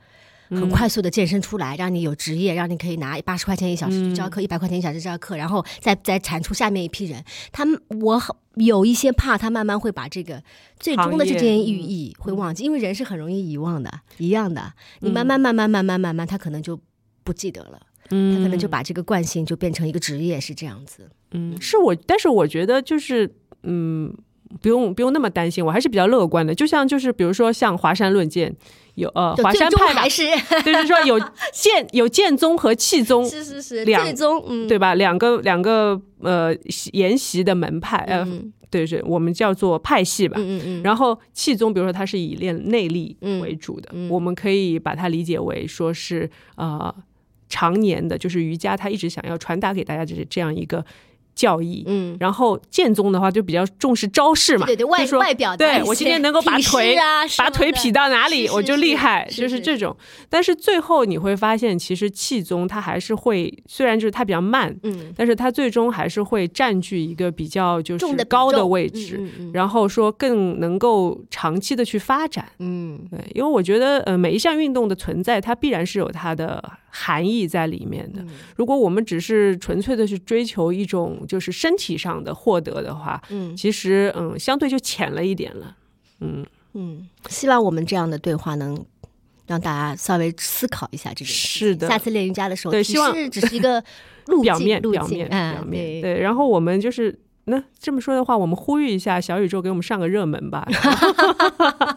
很快速的健身出来，让你有职业，让你可以拿八十块钱一小时去教课，一百块钱一小时教课，然后再再产出下面一批人。他们我有一些怕，他慢慢会把这个最终的这件寓意会忘记，因为人是很容易遗忘的，一样的。你慢慢慢慢慢慢慢慢，他可能就不记得了，他可能就把这个惯性就变成一个职业，是这样子。嗯，是我，但是我觉得就是嗯。不用不用那么担心，我还是比较乐观的。就像就是比如说像华山论剑，有呃华山派还是 [LAUGHS] 就是说有 [LAUGHS] 剑有剑宗和气宗，是是是两宗，嗯，对吧？两个两个呃沿袭的门派，呃，对是，我们叫做派系吧。嗯嗯。然后气宗，比如说它是以练内力为主的，我们可以把它理解为说是呃常年的，就是瑜伽它一直想要传达给大家就是这样一个。教义，嗯，然后剑宗的话就比较重视招式嘛，对对外外表对我今天能够把腿、啊把腿劈到哪里，我就厉害，就是这种。但是最后你会发现，其实气宗它还是会，虽然就是它比较慢，嗯，但是它最终还是会占据一个比较就是高的位置，然后说更能够长期的去发展。嗯。对，因为我觉得，呃，每一项运动的存在，它必然是有它的含义在里面的。嗯如果我们只是纯粹的去追求一种就是身体上的获得的话，嗯其实，嗯，相对就浅了一点了。嗯，嗯，希望我们这样的对话能让大家稍微思考一下这个。是的下次练瑜伽的时候，对希望式只是一个 [LAUGHS] 路表面表面嗯表面对对。然后我们就是那这么说的话，我们呼吁一下小宇宙给我们上个热门吧，对，[LAUGHS]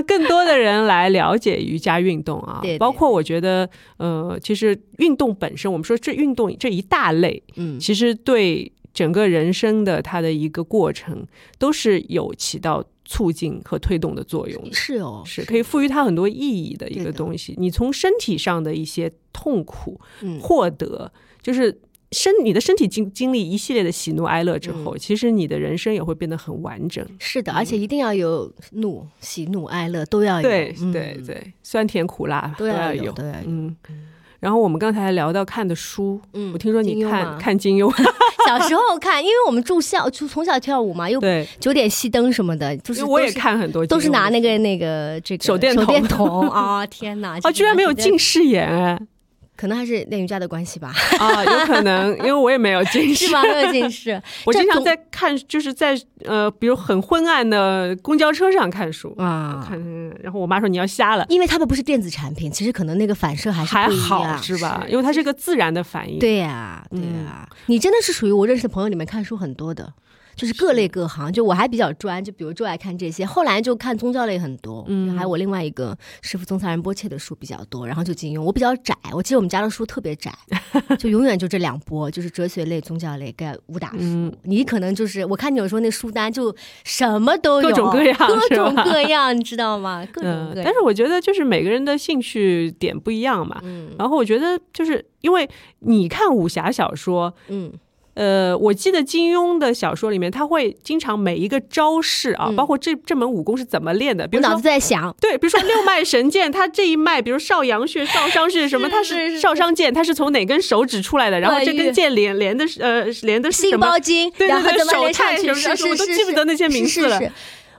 让更多的人来了解瑜伽运动啊。对对包括我觉得，呃，其实运动本身，我们说这运动这一大类，嗯其实对整个人生的它的一个过程，都是有起到促进和推动的作用的。是哦，是可以赋予它很多意义的一个东西。你从身体上的一些痛苦嗯获得，就是身你的身体经经历一系列的喜怒哀乐之后，其实你的人生也会变得很完整。是的，而且一定要有怒、喜怒哀乐都要有，对嗯。对对，酸甜苦辣都要有，有都要有。嗯。然后我们刚才还聊到看的书，嗯我听说你看金看金庸，[LAUGHS] 小时候看，因为我们住校，就从小跳舞嘛，又对，九点熄灯什么的，就是我也看很多都是拿那个那个这个手电筒。手电筒啊！天哪！[LAUGHS] 啊，居然没有近视眼哎，可能还是练瑜伽的关系吧？啊，有可能，因为我也没有近视 [LAUGHS] 是，吗？没有近视，[LAUGHS] 我经常在看，就是在呃，比如很昏暗的公交车上看书，啊。看，然后我妈说你要瞎了，因为他们不是电子产品，其实可能那个反射还是还好是吧？因为它是个自然的反应。，对呀、对嗯呀、你真的是属于我认识的朋友里面看书很多的，就是各类各行。就我还比较专，就比如就爱看这些，后来就看宗教类很多。嗯还有我另外一个师傅宗萨仁波切的书比较多，然后就金庸。我比较窄，我记得我们家的书特别窄，[LAUGHS] 就永远就这两波，就是哲学类、宗教类跟武打书。嗯你可能就是我看你有时候那书单就什么都有，各种各样各种各 [LAUGHS] 样，你知道吗？各种各，样。嗯但是我觉得就是每个人的兴趣点不一样嘛。嗯然后我觉得就是因为你看武侠小说，嗯呃，我记得金庸的小说里面，他会经常每一个招式啊，嗯包括这这门武功是怎么练的，比如说我脑子。在想，对，比如说六脉神剑，他这一脉，比如少阳穴、少商穴什么，他是是是少商剑，他是从哪根手指出来的？然后这根剑连连的是呃连的是心什么？包经，对对对然后怎么连手上去？太什么的是是是，我都记不得那些名字了是是是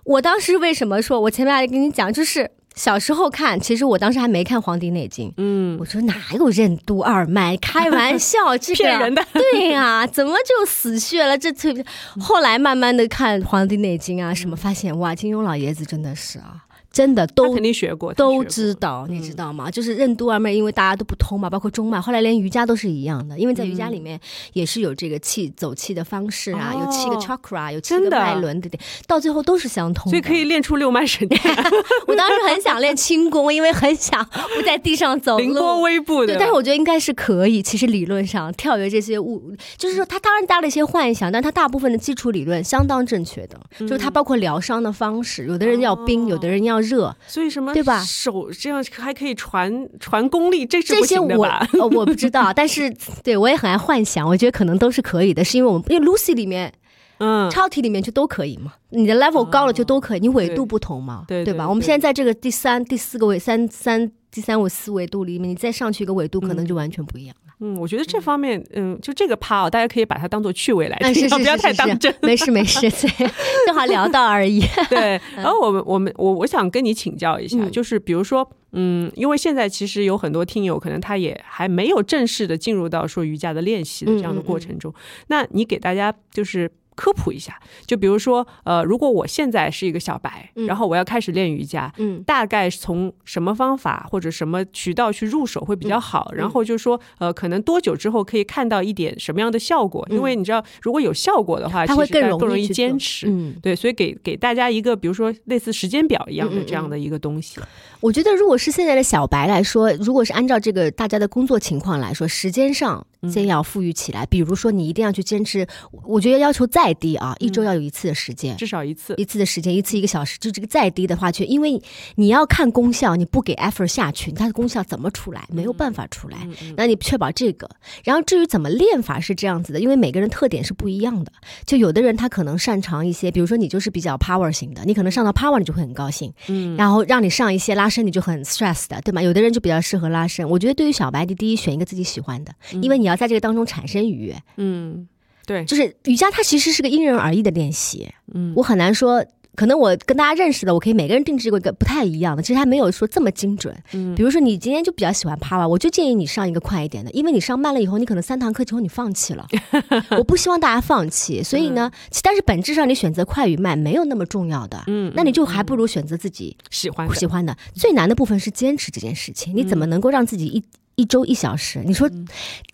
我当时为什么说，我前面还跟你讲，就是小时候看，其实我当时还没看《黄帝内经》，嗯，我说哪有任督二脉？开玩笑，[LAUGHS] 这个骗人的。对呀、怎么就死穴了？这特别。后来慢慢的看《黄帝内经》啊，什么发现哇，金庸老爷子真的是啊，真的他都肯定学过，都知道，你知道吗？就是任督二脉，因为大家都不通嘛，包括中脉，后来连瑜伽都是一样的，因为在瑜伽里面也是有这个气走气的方式啊，有七个哦 chakra，有七个脉轮的，对，到最后都是相通的。所以可以练出六脉神剑，[LAUGHS] 我当时很想练轻功，因为很想不在地上走凌波。微步的。对，但是我觉得应该是可以。其实理论上，跳跃这些物，就是说，他当然搭了一些幻想，但他大部分的基础理论相当正确的。就是他包括疗伤的方式，有的人要冰，有的人要热，所以什么对吧手这样还可以传传功力，这是不这些我我不知道，[LAUGHS] 但是对我也很爱幻想，我觉得可能都是可以的，是因为我们因为 Lucy 里面嗯，超体里面就都可以嘛，你的 level 高了就都可以，你纬度不同嘛，吧？对对对我们现在在这个第三、第四个位三三第三五四维度里面，你再上去一个维度，可能就完全不一样了。嗯，我觉得这方面，嗯，就这个趴哦，大家可以把它当做趣味来嗯，听，是是不要太当真。，没事没事，对，[LAUGHS] 正好聊到而已。[LAUGHS] 对，然后我们我们我我想跟你请教一下，嗯就是比如说，嗯，因为现在其实有很多听友可能他也还没有正式的进入到说瑜伽的练习的这样的过程中，那你给大家就是。科普一下，就比如说，呃，如果我现在是一个小白，嗯然后我要开始练瑜伽，嗯大概从什么方法或者什么渠道去入手会比较好？嗯然后就说，呃，可能多久之后可以看到一点什么样的效果？因为你知道，如果有效果的话，它会更容易坚持。嗯，对，所以给给大家一个，比如说类似时间表一样的这样的一个东西。我觉得如果是现在的小白来说，如果是按照这个大家的工作情况来说，时间上先要富裕起来。比如说，你一定要去坚持，我觉得要求再低啊，一周要有一次的时间，至少一次，一次的时间，一次一个小时。就这个再低的话，却因为你要看功效，你不给 effort 下去，它的功效怎么出来？没有办法出来。那你确保这个。然后至于怎么练法是这样子的，因为每个人特点是不一样的。就有的人他可能擅长一些，比如说你就是比较 power 型的，你可能上到 power 你就会很高兴，嗯，然后让你上一些拉伸你就很 stress 的，对吗？有的人就比较适合拉伸。我觉得对于小白，你第一选一个自己喜欢的，因为你要在这个当中产生愉悦。嗯，对，就是瑜伽它其实是个因人而异的练习。嗯，我很难说。可能我跟大家认识的，我可以每个人定制一个不太一样的，其实还没有说这么精准。嗯，比如说你今天就比较喜欢趴瓦，我就建议你上一个快一点的，因为你上慢了以后，你可能三堂课之后你放弃了。[LAUGHS] 我不希望大家放弃，所以呢，但是本质上你选择快与慢没有那么重要的。嗯，那你就还不如选择自己喜欢喜欢的。最难的部分是坚持这件事情，你怎么能够让自己一一周一小时？你说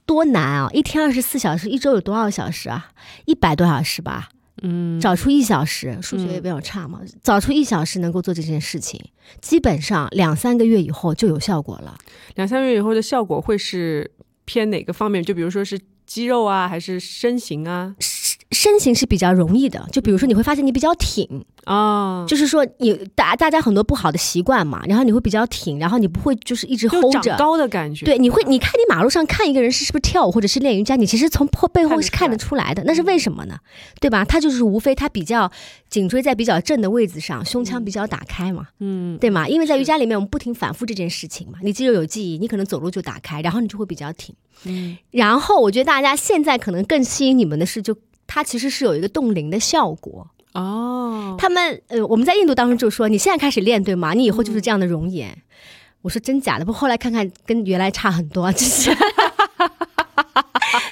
多难啊！一天二十四小时，一周有多少小时啊？一百多小时吧。嗯，找出一小时，数学也比较差嘛。找出一小时能够做这件事情，基本上两三个月以后就有效果了。两三个月以后的效果会是偏哪个方面？就比如说是肌肉啊，还是身形啊？身形是比较容易的，就比如说你会发现你比较挺啊，就是说你大大家很多不好的习惯嘛，然后你会比较挺，然后你不会就是一直 hold 着高的感觉。对，你会你看你马路上看一个人是是不是跳舞或者是练瑜伽，你其实从后背后是看得出来的，那是为什么呢？对吧？他就是无非他比较颈椎在比较正的位置上，胸腔比较打开嘛，嗯，对吗？因为在瑜伽里面我们不停反复这件事情嘛，你肌肉有记忆，你可能走路就打开，然后你就会比较挺。嗯，然后我觉得大家现在可能更吸引你们的是就。它其实是有一个冻龄的效果哦。他们呃，我们在印度当中就说，你现在开始练对吗？你以后就是这样的容颜。我说真假的，不后来看看跟原来差很多，就是。[LAUGHS]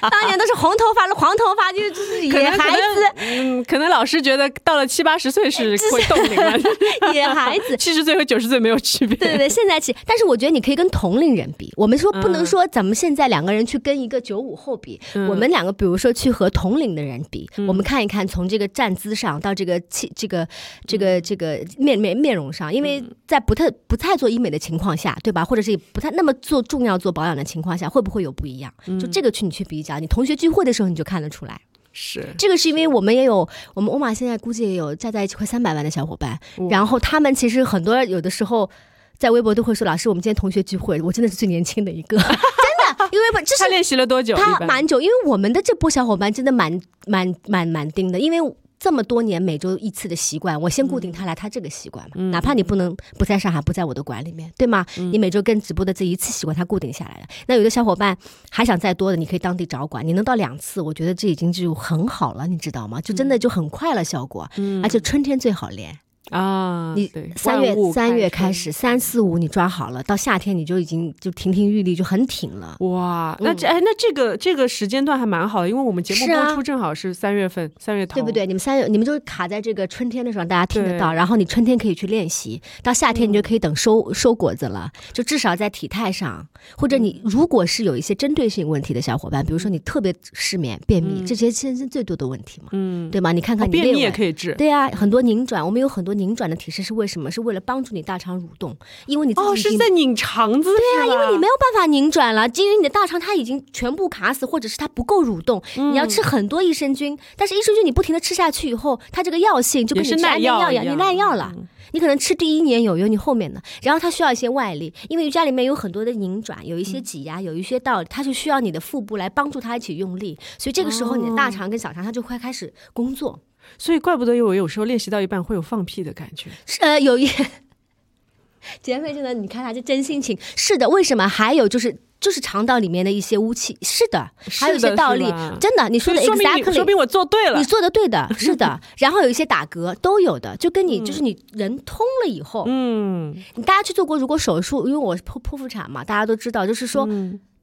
[LAUGHS] 当年都是红头发了，黄头发就就是野孩子。嗯，可能老师觉得到了七八十岁是会冻龄了。[LAUGHS] 野孩子，[LAUGHS] 七十岁和九十岁没有区别。对对对，现在起，但是我觉得你可以跟同龄人比。我们说不能说咱们现在两个人去跟一个九五后比，我们两个比如说去和同龄的人比，我们看一看从这个站姿上到这个气这个这个这个面面面容上，因为在不太不太做医美的情况下，对吧？或者是不太那么做重要做保养的情况下，会不会有不一样？就这个去你去比较，你同学聚会的时候你就看得出来。是这个是因为我们也有我们欧玛现在估计也有加在一起快三百万的小伙伴，然后他们其实很多有的时候在微博都会说：“老师，我们今天同学聚会，我真的是最年轻的一个。[LAUGHS] ”真的，因为不这是他练习了多久？他蛮久，因为我们的这波小伙伴真的蛮蛮蛮蛮盯的，因为。这么多年每周一次的习惯，我先固定他来，他这个习惯嘛，哪怕你不能不在上海，不在我的馆里面，对吗？你每周跟直播的这一次习惯，他固定下来了。那有的小伙伴还想再多的，你可以当地找馆，你能到两次，我觉得这已经就很好了，你知道吗？就真的就很快了效果，而且春天最好练。啊，你三月三月开始，三四五你抓好了，到夏天你就已经就亭亭玉立，就很挺了。哇，那这哎，那这个这个时间段还蛮好的，因为我们节目播出正好是三月份，三月头，对不对？你们三月你们就卡在这个春天的时候，大家听得到。然后你春天可以去练习，到夏天你就可以等收收果子了。就至少在体态上，或者你如果是有一些针对性问题的小伙伴，比如说你特别失眠、便秘，这些现在最多的问题嘛，嗯，对吗？你看看你便秘也可以治，对啊，很多拧转，我们有很多。拧转的体式是为什么？是为了帮助你大肠蠕动，因为你哦是在拧肠子，对啊，因为你没有办法拧转了，因为你的大肠它已经全部卡死，或者是它不够蠕动，你要吃很多益生菌，但是益生菌你不停的吃下去以后，它这个药性就跟你吃安眠药一样，你耐药了，你可能吃第一年有用，你后面的，然后它需要一些外力，因为瑜伽里面有很多的拧转，有一些挤压，有一些道理，它就需要你的腹部来帮助它一起用力，所以这个时候你的大肠跟小肠它就会开始工作。所以怪不得我有时候练习到一半会有放屁的感觉。是呃，有一 [LAUGHS] 减肥真的，你看他这真心情。是的，为什么？还有就是就是肠道里面的一些污气。是的，还有一些道理。真的，你说的 exactly，说明我做对了。你做的对的，是的。[LAUGHS] 然后有一些打嗝都有的，就跟你就是你人通了以后，嗯，你大家去做过如果手术，因为我剖剖腹产嘛，大家都知道，就是说。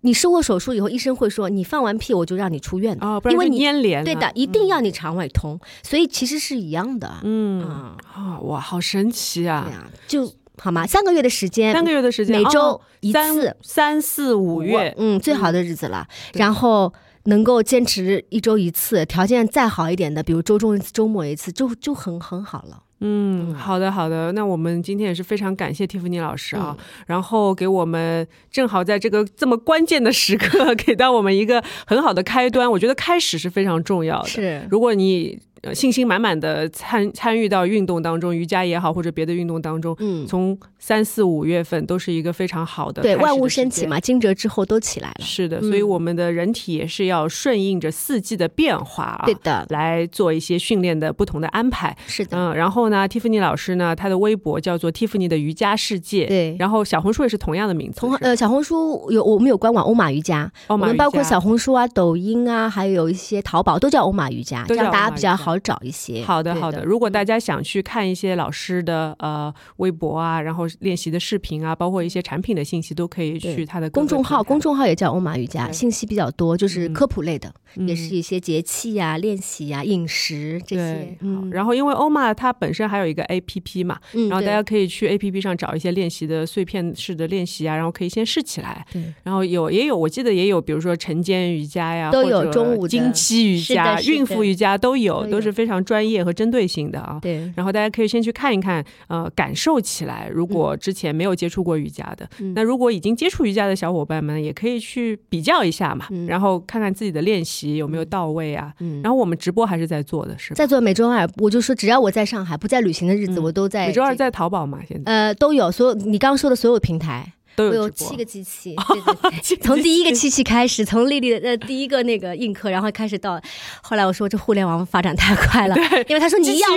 你受过手术以后，医生会说你放完屁我就让你出院的，因为你粘连。对的，一定要你肠胃通，所以其实是一样的。嗯啊，哇，好神奇啊！对啊，就好吗？三个月的时间，三个月的时间，每周一次，三四五月，嗯，最好的日子了。然后能够坚持一周一次，条件再好一点的，比如周中一次、周末一次，就就很很好了。嗯，好的好的，那我们今天也是非常感谢蒂芙尼老师啊，然后给我们正好在这个这么关键的时刻，[LAUGHS] 给到我们一个很好的开端。我觉得开始是非常重要的。是，如果你。信心满满的参参与到运动当中，瑜伽也好，或者别的运动当中，嗯，从三四五月份都是一个非常好的对万物升起嘛，惊蛰之后都起来了，是的，所以我们的人体也是要顺应着四季的变化啊，对的，来做一些训练的不同的安排，是的，嗯，然后呢，蒂芙尼老师呢，他的微博叫做蒂芙尼的瑜伽世界，对，然后小红书也是同样的名字，从呃小红书有我们有官网欧玛瑜伽，我们包括小红书啊、抖音啊，还有一些淘宝都叫欧玛瑜伽，这样大家比较好找一些。好的，好的。如果大家想去看一些老师的呃微博啊，然后练习的视频啊，包括一些产品的信息，都可以去他的公众号。公众号也叫欧玛瑜伽，信息比较多，就是科普类的，也是一些节气呀、练习呀、饮食这些。嗯。然后，因为欧玛它本身还有一个 A P P 嘛，然后大家可以去 A P P 上找一些练习的碎片式的练习啊，然后可以先试起来。对。然后有也有，我记得也有，比如说晨间瑜伽呀，都有中午经期瑜伽、孕妇瑜伽都有，都是非常专业。和针对性的啊，对，然后大家可以先去看一看，呃，感受起来。如果之前没有接触过瑜伽的，那如果已经接触瑜伽的小伙伴们，也可以去比较一下嘛，然后看看自己的练习有没有到位啊。然后我们直播还是在做的，是在做每周二，我就说只要我在上海不在旅行的日子，我都在。每周二在淘宝嘛，现在呃都有，所有你刚刚说的所有平台。都有七个机器，[LAUGHS] 从第一个机器开始，从丽丽的呃第一个那个映客，然后开始到后来我说这互联网发展太快了，因为他说你要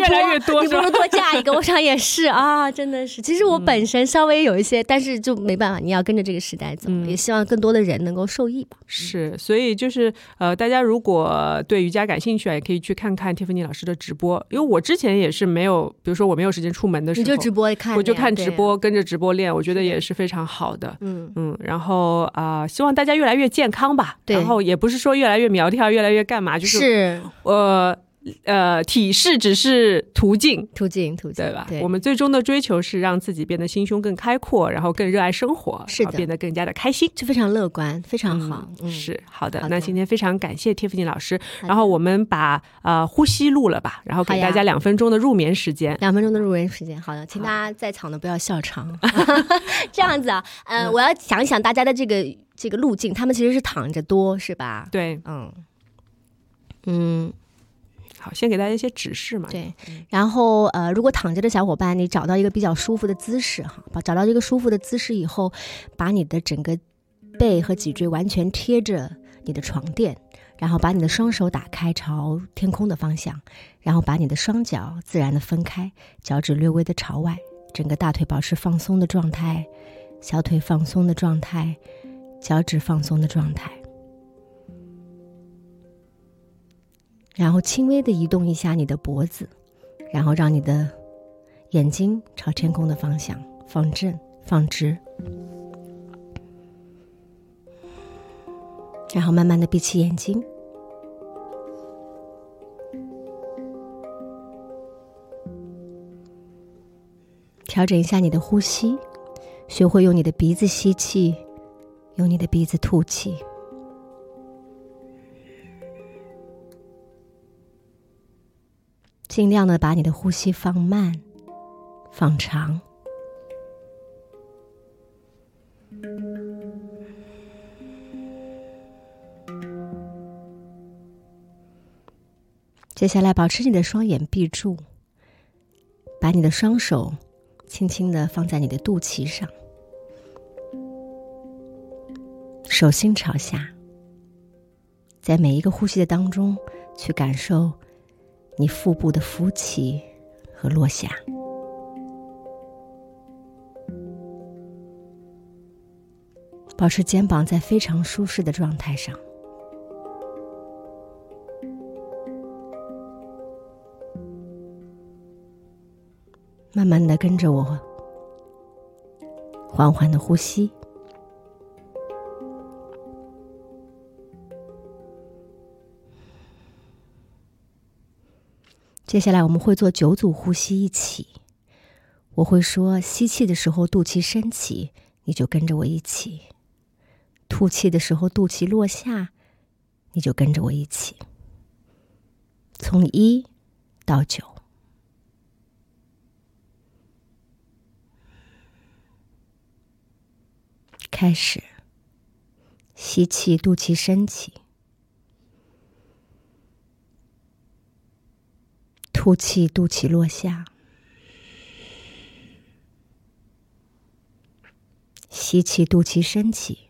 多，你不如多加一个。我想也是 [LAUGHS] 啊，真的是。其实我本身稍微有一些，但是就没办法，你要跟着这个时代走，也希望更多的人能够受益吧。是，所以就是呃，大家如果对瑜伽感兴趣啊，也可以去看看蒂芙尼老师的直播，因为我之前也是没有，比如说我没有时间出门的时候，你就直播看，我就看直播，跟着直播练，我觉得也是非常好。好的，嗯嗯，然后啊，希望大家越来越健康吧。对，然后也不是说越来越苗条，越来越干嘛，就是呃。呃，体式只是途径，途径，途径，对吧？我们最终的追求是让自己变得心胸更开阔，然后更热爱生活，是的，变得更加的开心，就非常乐观，非常好。是好的，那今天非常感谢 Tiffany 老师，然后我们把呃呼吸录了吧，然后给大家两分钟的入眠时间，两分钟的入眠时间。好的，请大家在场的不要笑场 [LAUGHS] [LAUGHS] [LAUGHS] 这样子啊，呃，我要想一想大家的这个这个路径，他们其实是躺着多，是吧？对，嗯嗯。好，先给大家一些指示嘛。对，然后呃，如果躺着的小伙伴，你找到一个比较舒服的姿势哈，把找到一个舒服的姿势以后，把你的整个背和脊椎完全贴着你的床垫，然后把你的双手打开朝天空的方向，然后把你的双脚自然的分开，脚趾略微的朝外，整个大腿保持放松的状态，小腿放松的状态，脚趾放松的状态。然后轻微的移动一下你的脖子，然后让你的眼睛朝天空的方向放正放直，然后慢慢的闭起眼睛，调整一下你的呼吸，学会用你的鼻子吸气，用你的鼻子吐气。尽量的把你的呼吸放慢、放长。接下来，保持你的双眼闭住，把你的双手轻轻的放在你的肚脐上，手心朝下，在每一个呼吸的当中去感受。你腹部的浮起和落下，保持肩膀在非常舒适的状态上，慢慢的跟着我，缓缓的呼吸。接下来我们会做九组呼吸，一起。我会说吸气的时候肚脐升起，你就跟着我一起；吐气的时候肚脐落下，你就跟着我一起。从一到九。开始，吸气，肚脐升起。吐气，肚脐落下。吸气，肚脐升起；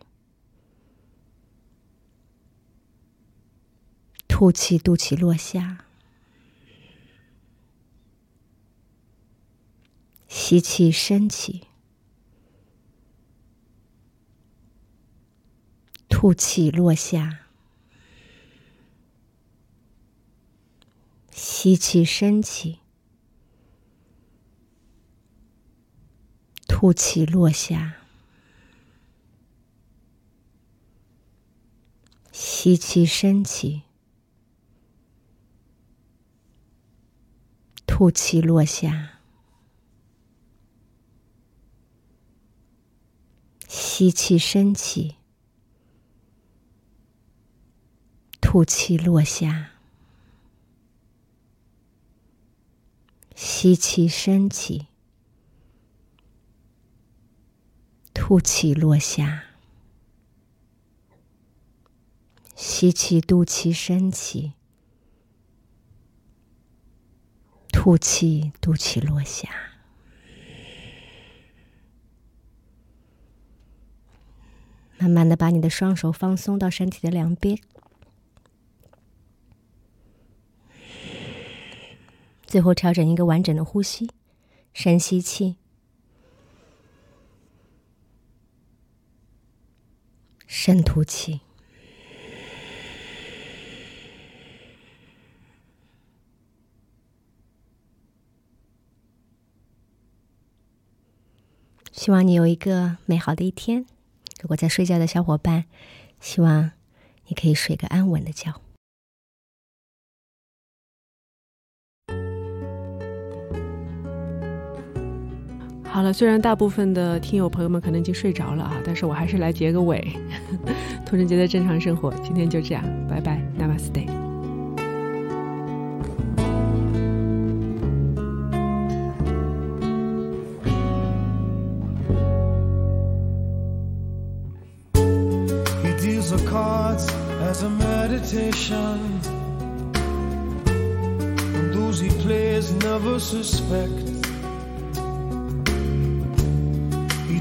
吐气，肚脐落下。吸气，升起。吐气，落下；吸气，升起；吐气，落下；吸气，升起；吐气，落下；吸气，升起。吐气，落下；吸气，升起；吐气，落下；吸气，肚脐升起；吐气，肚脐落下。慢慢的，把你的双手放松到身体的两边。最后调整一个完整的呼吸，深吸气，深吐气。希望你有一个美好的一天。如果在睡觉的小伙伴，希望你可以睡个安稳的觉。好了，虽然大部分的听友朋友们可能已经睡着了啊，但是我还是来结个尾。童人节的正常生活，今天就这样，拜拜，Namaste。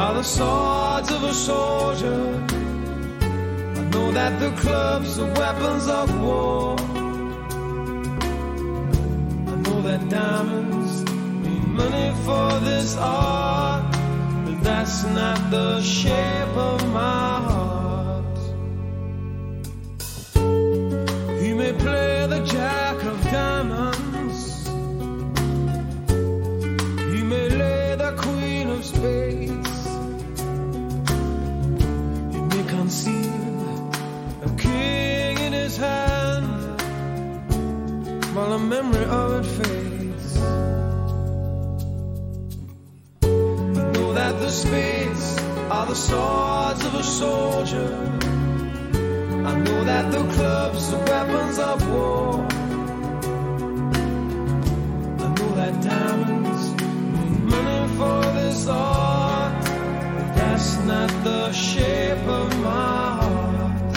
Are the swords of a soldier. I know that the clubs are weapons of war. I know that diamonds mean money for this art, but that's not the shape of my heart. He may play the jack memory of it fades. I know that the spades are the swords of a soldier. I know that the clubs are weapons of war. I know that diamonds mean money for this art, but that's not the shape of my heart.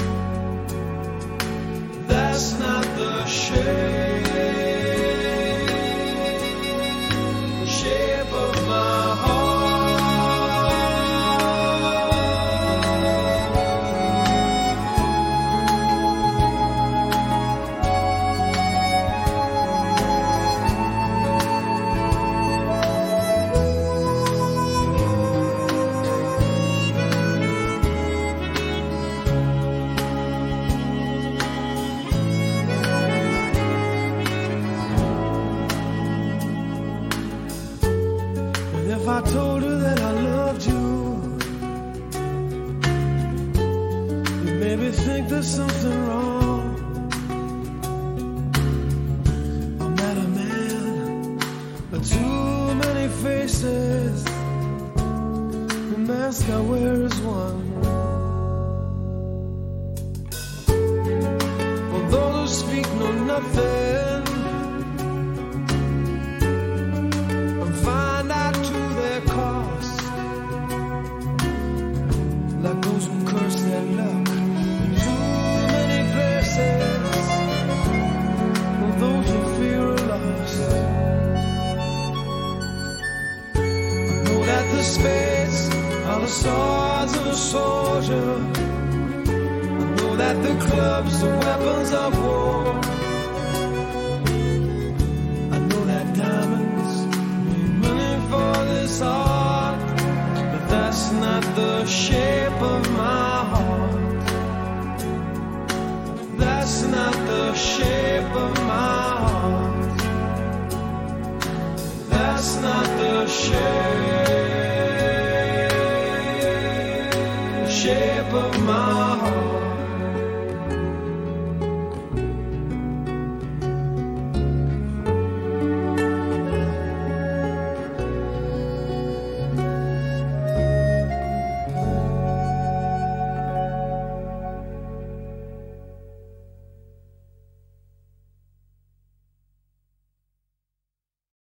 That's not the shape. told her that I loved you. You made me think there's something wrong.